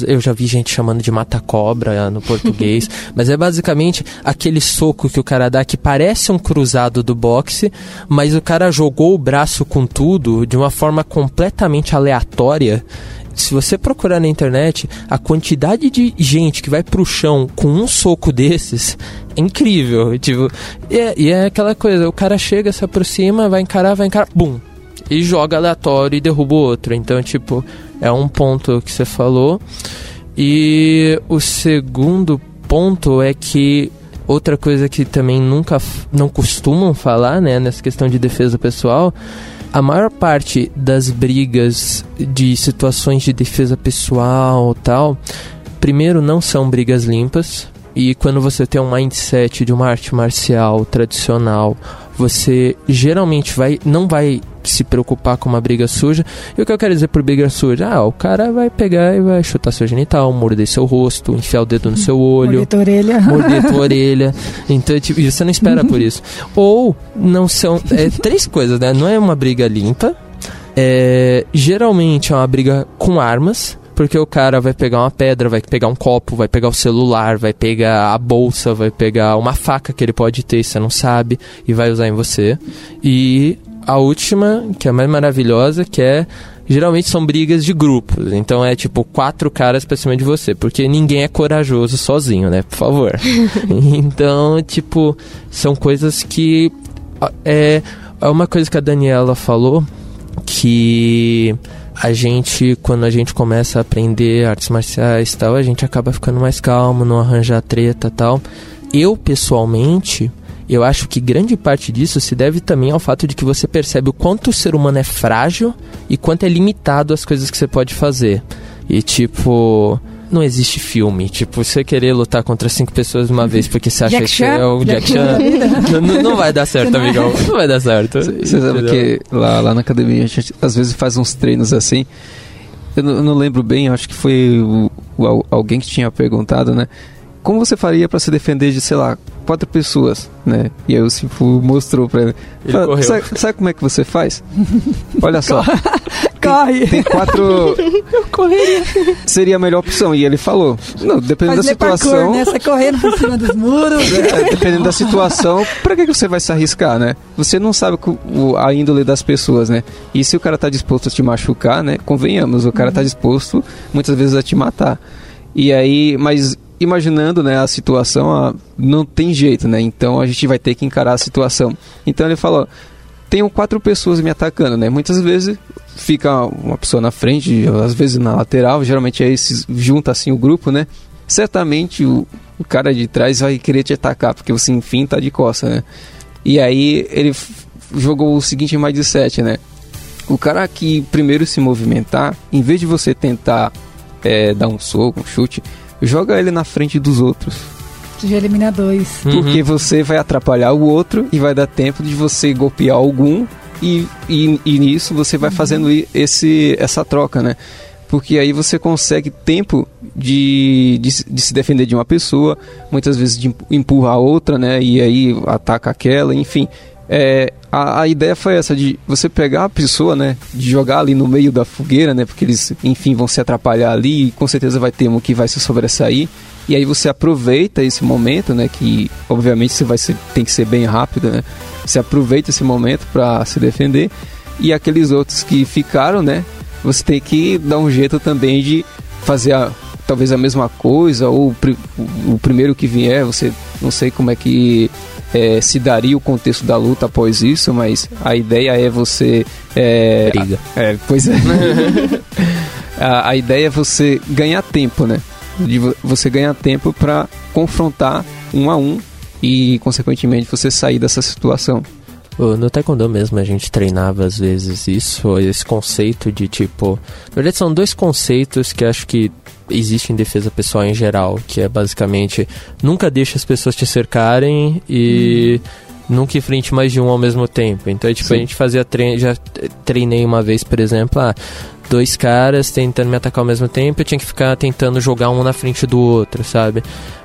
eu já vi gente chamando de mata-cobra no português, mas é basicamente aquele soco que o cara dá que parece um cruzado do boxe, mas o cara jogou o braço com tudo de uma forma completamente aleatória se você procurar na internet, a quantidade de gente que vai pro chão com um soco desses é incrível. Tipo, e é, e é aquela coisa, o cara chega, se aproxima, vai encarar, vai encarar, bum! E joga aleatório e derruba o outro. Então, tipo, é um ponto que você falou. E o segundo ponto é que outra coisa que também nunca não costumam falar, né, nessa questão de defesa pessoal, a maior parte das brigas de situações de defesa pessoal tal, primeiro não são brigas limpas. E quando você tem um mindset de uma arte marcial tradicional, você geralmente vai não vai se preocupar com uma briga suja. E o que eu quero dizer por briga suja? Ah, o cara vai pegar e vai chutar seu genital, morder seu rosto, enfiar o dedo no seu olho. Morder tua orelha. Morder tua orelha. Então, tipo, você não espera por isso. Ou não são... É, três coisas, né? Não é uma briga limpa. É, geralmente é uma briga com armas porque o cara vai pegar uma pedra, vai pegar um copo, vai pegar o celular, vai pegar a bolsa, vai pegar uma faca que ele pode ter, você não sabe, e vai usar em você. E a última, que é a mais maravilhosa, que é geralmente são brigas de grupos. Então é tipo quatro caras pra cima de você. Porque ninguém é corajoso sozinho, né? Por favor. então, tipo, são coisas que. É, é uma coisa que a Daniela falou que a gente, quando a gente começa a aprender artes marciais tal, a gente acaba ficando mais calmo, não arranjar treta tal. Eu, pessoalmente, eu acho que grande parte disso se deve também ao fato de que você percebe o quanto o ser humano é frágil e quanto é limitado as coisas que você pode fazer. E tipo, não existe filme. Tipo, você querer lutar contra cinco pessoas de uma vez porque você acha Jack que é o Jack Jack Chan. não, não vai dar certo, amigão. Não vai dar certo. Você sabe que lá, lá na academia a gente às vezes faz uns treinos assim. Eu não, eu não lembro bem, acho que foi o- o al- alguém que tinha perguntado, né? Como você faria pra se defender de, sei lá, quatro pessoas, né? E aí o Sifu mostrou pra ele. Ele Fala. Sabe, sabe como é que você faz? Olha só, Corre. tem quatro. Eu correria. Seria a melhor opção. E ele falou: Não, dependendo da Fazer parkour, situação. né? Sai correndo por cima dos muros. É, dependendo da situação, pra que você vai se arriscar, né? Você não sabe a índole das pessoas, né? E se o cara tá disposto a te machucar, né? Convenhamos, o cara tá disposto muitas vezes a te matar. E aí, mas imaginando, né, a situação, ah, não tem jeito, né? Então a gente vai ter que encarar a situação. Então ele falou: tenho quatro pessoas me atacando, né? Muitas vezes fica uma pessoa na frente, às vezes na lateral, geralmente aí se junta assim o grupo, né? Certamente o, o cara de trás vai querer te atacar, porque você enfim tá de costa, né? E aí ele jogou o seguinte mindset, né? O cara que primeiro se movimentar, em vez de você tentar é, dar um soco, um chute, joga ele na frente dos outros. Você já elimina dois. Uhum. Porque você vai atrapalhar o outro e vai dar tempo de você golpear algum e, e, e nisso você vai fazendo i- esse, essa troca, né? Porque aí você consegue tempo de, de, se- de se defender de uma pessoa, muitas vezes de empu- empurrar a outra, né? E aí ataca aquela, enfim. É, a, a ideia foi essa, de você pegar a pessoa, né? De jogar ali no meio da fogueira, né? Porque eles, enfim, vão se atrapalhar ali e com certeza vai ter um que vai se sobressair. E aí você aproveita esse momento, né? Que obviamente você vai ser, tem que ser bem rápido, né? Você aproveita esse momento para se defender. E aqueles outros que ficaram, né? Você tem que dar um jeito também de fazer a, talvez a mesma coisa, ou o, o- primeiro que vier, você não sei como é que é, se daria o contexto da luta após isso, mas a ideia é você. É, Briga. é, pois é. a, a ideia é você ganhar tempo, né? De vo- você ganhar tempo para confrontar um a um e, consequentemente, você sair dessa situação. No Taekwondo mesmo a gente treinava às vezes isso, esse conceito de tipo. Na verdade são dois conceitos que acho que existem em defesa pessoal em geral, que é basicamente nunca deixe as pessoas te cercarem e nunca enfrente mais de um ao mesmo tempo. Então é tipo, a Sim. gente fazia treino, já treinei uma vez, por exemplo, ah, dois caras tentando me atacar ao mesmo tempo, eu tinha que ficar tentando jogar um na frente do outro, sabe?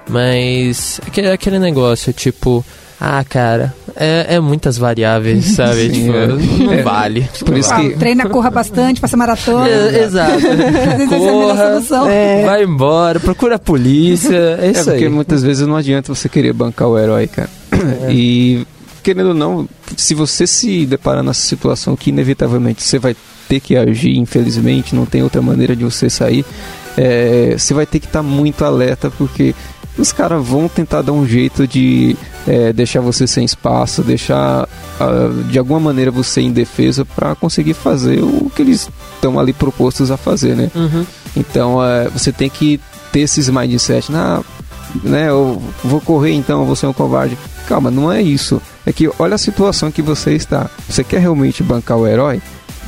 Mas aquele, aquele negócio, tipo, ah, cara, é, é muitas variáveis, sabe? Sim, tipo, é. não É. vale. Por isso Ah, que- treina, corra bastante, faça maratona. É, exato. É a Corra, solução. vai embora, procura a polícia, é É isso porque aí. muitas vezes não adianta você querer bancar o herói, cara. E querendo ou não, se você se deparar nessa situação que inevitavelmente você vai ter que agir, infelizmente, não tem outra maneira de você sair, é, você vai ter que estar muito alerta porque os caras vão tentar dar um jeito de é, deixar você sem espaço, deixar ah, de alguma maneira você indefesa para conseguir fazer o que eles estão ali propostos a fazer, né? Uhum. Então é, você tem que ter esses mindset, ah, né? Eu vou correr então, vou ser um covarde. Calma, não é isso. É que olha a situação que você está. Você quer realmente bancar o herói?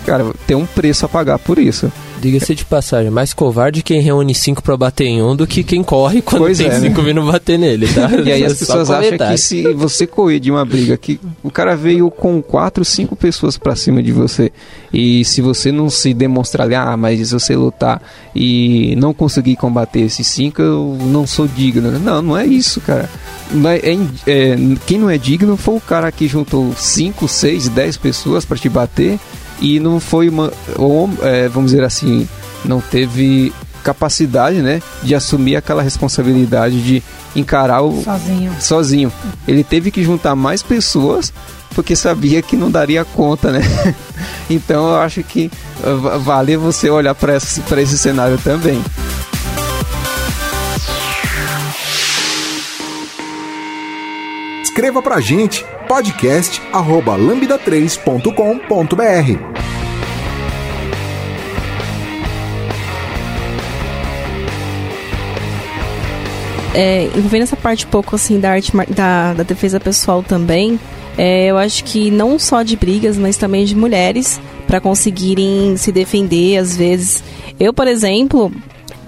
Cara, tem um preço a pagar por isso. Diga-se de passagem, mais covarde quem reúne cinco pra bater em um do que quem corre quando Pois tem é, né? cinco vindo bater nele, tá? E aí as Só pessoas acham que se você correr de uma briga, que o cara veio com quatro, cinco pessoas pra cima de você. E se você não se demonstrar ah, mas se você lutar e não conseguir combater esses cinco, eu não sou digno. Não, não é isso, cara. É- é é, quem não é digno foi o cara que juntou cinco, seis, dez pessoas pra te bater e não foi uma. ou, é, vamos dizer assim, não teve capacidade, né, de assumir aquela responsabilidade de encarar o, Sozinho. sozinho. Ele teve que juntar mais pessoas porque sabia que não daria conta, né? então eu acho que va- vale você olhar para esse, pra esse cenário também. Escreva pra gente podcast arroba lambda3.com.br. é, envolvendo essa parte um pouco assim da arte da, da defesa pessoal também, é, eu acho que não só de brigas, mas também de mulheres para conseguirem se defender às vezes. Eu, por exemplo,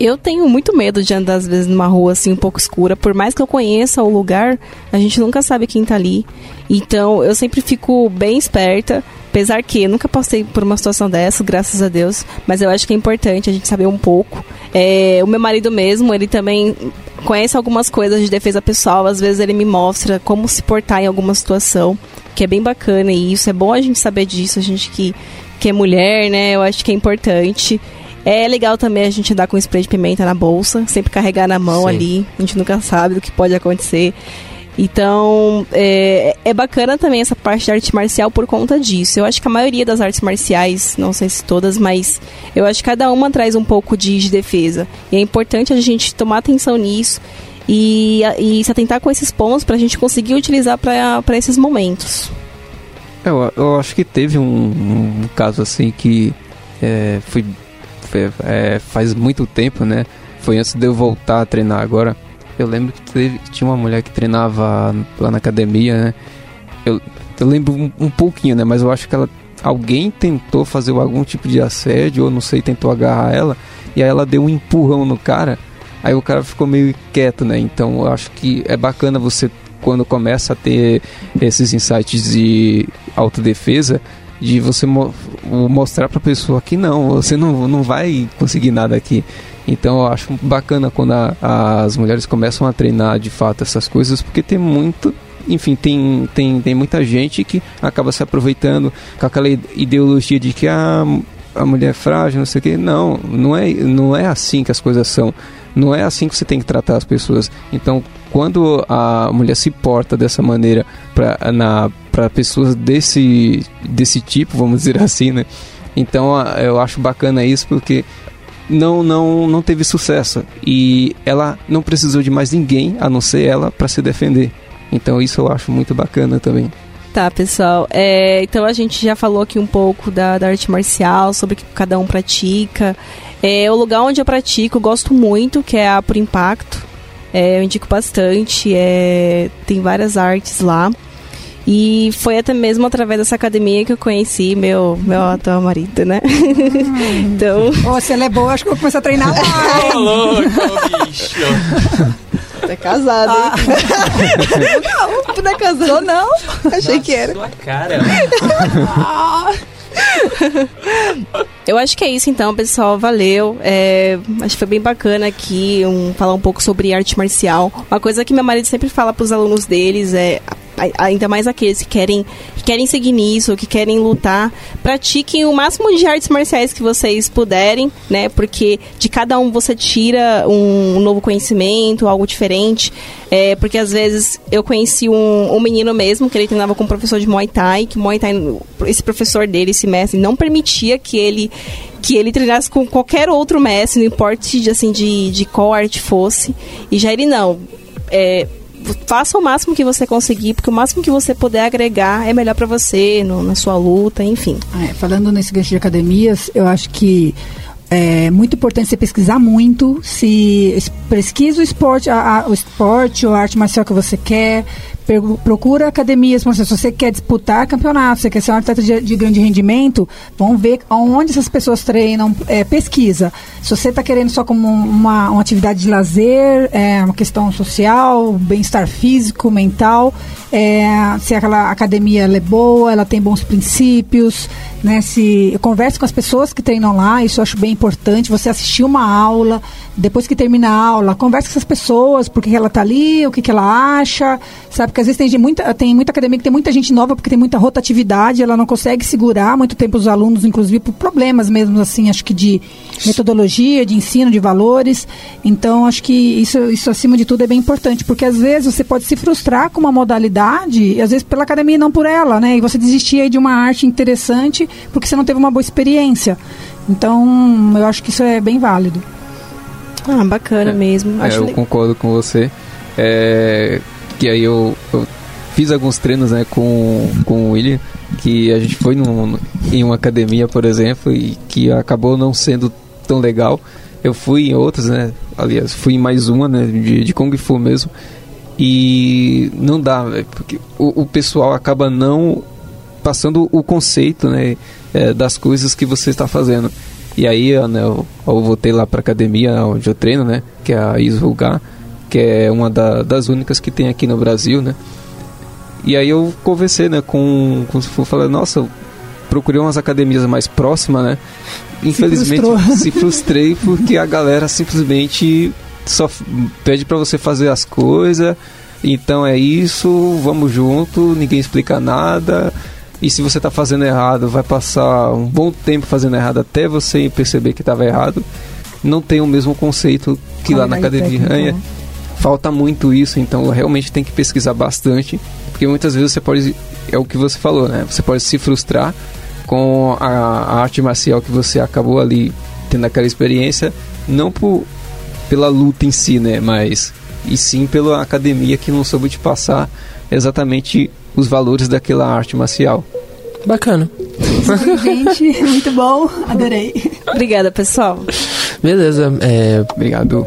eu tenho muito medo de andar, às vezes, numa rua assim um pouco escura. Por mais que eu conheça o lugar, a gente nunca sabe quem tá ali. Então, eu sempre fico bem esperta. Apesar que eu nunca passei por uma situação dessa, graças a Deus. Mas eu acho que é importante a gente saber um pouco. É, o meu marido mesmo, ele também conhece algumas coisas de defesa pessoal. Às vezes ele me mostra como se portar em alguma situação. Que é bem bacana e isso é bom a gente saber disso. A gente que, que é mulher, né? Eu acho que é importante. É legal também a gente andar com spray de pimenta na bolsa, sempre carregar na mão Sim. ali. A gente nunca sabe do que pode acontecer. Então, é, é, bacana também essa parte da arte marcial por conta disso. Eu acho que a maioria das artes marciais, não sei se todas, mas eu acho que cada uma traz um pouco de, de defesa. E é importante a gente tomar atenção nisso e, e se atentar com esses pontos para a gente conseguir utilizar para esses momentos. Eu, eu acho que teve um, um caso assim que é, foi é, faz muito tempo, né? Foi antes de eu voltar a treinar agora. Eu lembro que teve, tinha uma mulher que treinava lá na academia, né? Eu, eu lembro um, um, pouquinho, né? Mas eu acho que ela, alguém tentou fazer algum tipo de assédio, ou não sei, tentou agarrar ela, e aí ela deu um empurrão no cara. Aí o cara ficou meio quieto, né? Então eu acho que é bacana você, quando começa a ter esses insights de autodefesa, de você mo mostrar para a pessoa que não, você não, não vai conseguir nada aqui. Então eu acho bacana quando a, as mulheres começam a treinar de fato essas coisas, porque tem muito enfim, tem, tem, tem muita gente que acaba se aproveitando com aquela ideologia de que a, a mulher é frágil, não sei o que. Não, não é, não é assim que as coisas são. Não é assim que você tem que tratar as pessoas. Então, quando a mulher se porta dessa maneira para pessoas desse, desse tipo, vamos dizer assim, né? Então, eu acho bacana isso porque não não não teve sucesso e ela não precisou de mais ninguém a não ser ela para se defender. Então isso eu acho muito bacana também. Tá, pessoal. É, então a gente já falou aqui um pouco da, da arte marcial, sobre o que cada um pratica. É, o lugar onde eu pratico, gosto muito, que é a Por Impacto. É, eu indico bastante. É, tem várias artes lá. E foi até mesmo através dessa academia que eu conheci meu, meu atual marido, né? Hum. então. Oh, se ela é boa, acho que eu vou começar a treinar lá. Ô, louco, bicho! Tá casado, ah. não, tu não é casado, não? Achei Nossa, que era. Sua cara. Eu acho que é isso então, pessoal. Valeu. É, acho que foi bem bacana aqui um, falar um pouco sobre arte marcial. Uma coisa que meu marido sempre fala para os alunos deles é ainda mais aqueles que querem, que querem seguir nisso, que querem lutar, pratiquem o máximo de artes marciais que vocês puderem, né? Porque de cada um você tira um novo conhecimento, algo diferente. É, porque às vezes eu conheci um, um menino mesmo, que ele treinava com um professor de Muay Thai, que Muay Thai, esse professor dele, esse mestre, não permitia que ele que ele treinasse com qualquer outro mestre, não importa assim, de, de qual arte fosse. E já ele não. É, faça o máximo que você conseguir, porque o máximo que você puder agregar é melhor para você, no, na sua luta, enfim. É, falando nesse gancho de academias, eu acho que é muito importante você pesquisar muito, se pesquisa o esporte, a, a, o esporte ou a arte marcial que você quer, procura academias, se você quer disputar campeonato, você quer ser um atleta de, de grande rendimento, vamos ver onde essas pessoas treinam, é, pesquisa. Se você está querendo só como uma, uma atividade de lazer, é, uma questão social, bem-estar físico, mental, é, se aquela academia é boa, ela tem bons princípios, né? Se eu com as pessoas que treinam lá, isso eu acho bem importante. Você assistir uma aula, depois que termina a aula, converse com essas pessoas, por que ela está ali, o que, que ela acha, sabe? Porque às vezes tem muita, tem muita academia que tem muita gente nova porque tem muita rotatividade, ela não consegue segurar muito tempo os alunos, inclusive por problemas mesmo, assim, acho que de metodologia, de ensino, de valores. Então, acho que isso, isso acima de tudo é bem importante, porque às vezes você pode se frustrar com uma modalidade, e às vezes pela academia e não por ela, né? E você desistir de uma arte interessante porque você não teve uma boa experiência. Então, eu acho que isso é bem válido. Ah, bacana é, mesmo. É, eu concordo com você. É, que aí eu, eu fiz alguns treinos né, com, com o William, que a gente foi num, em uma academia, por exemplo, e que acabou não sendo tão legal. Eu fui em outras, né? Aliás, fui em mais uma, né? De, de Kung Fu mesmo. E não dá, porque o, o pessoal acaba não passando o conceito, né? É, das coisas que você está fazendo. E aí, né, eu, eu voltei lá para academia onde eu treino, né? Que é a Isvulgar, que é uma da, das únicas que tem aqui no Brasil, né? E aí eu conversei, né, com, com o falei, nossa, procurei umas academias mais próximas, né? Infelizmente se, se frustrei porque a galera simplesmente só pede para você fazer as coisas. Então é isso, vamos junto, ninguém explica nada. E se você está fazendo errado, vai passar um bom tempo fazendo errado até você perceber que estava errado. Não tem o mesmo conceito que lá na academia. É, falta muito isso, então realmente tem que pesquisar bastante, porque muitas vezes você pode, é o que você falou, né? Você pode se frustrar com a, a arte marcial que você acabou ali tendo aquela experiência, não por, pela luta em si, né? Mas e sim pela academia que não soube te passar exatamente os valores daquela arte marcial. Bacana. Gente, muito bom, adorei. Obrigada, pessoal. Beleza, é... obrigado.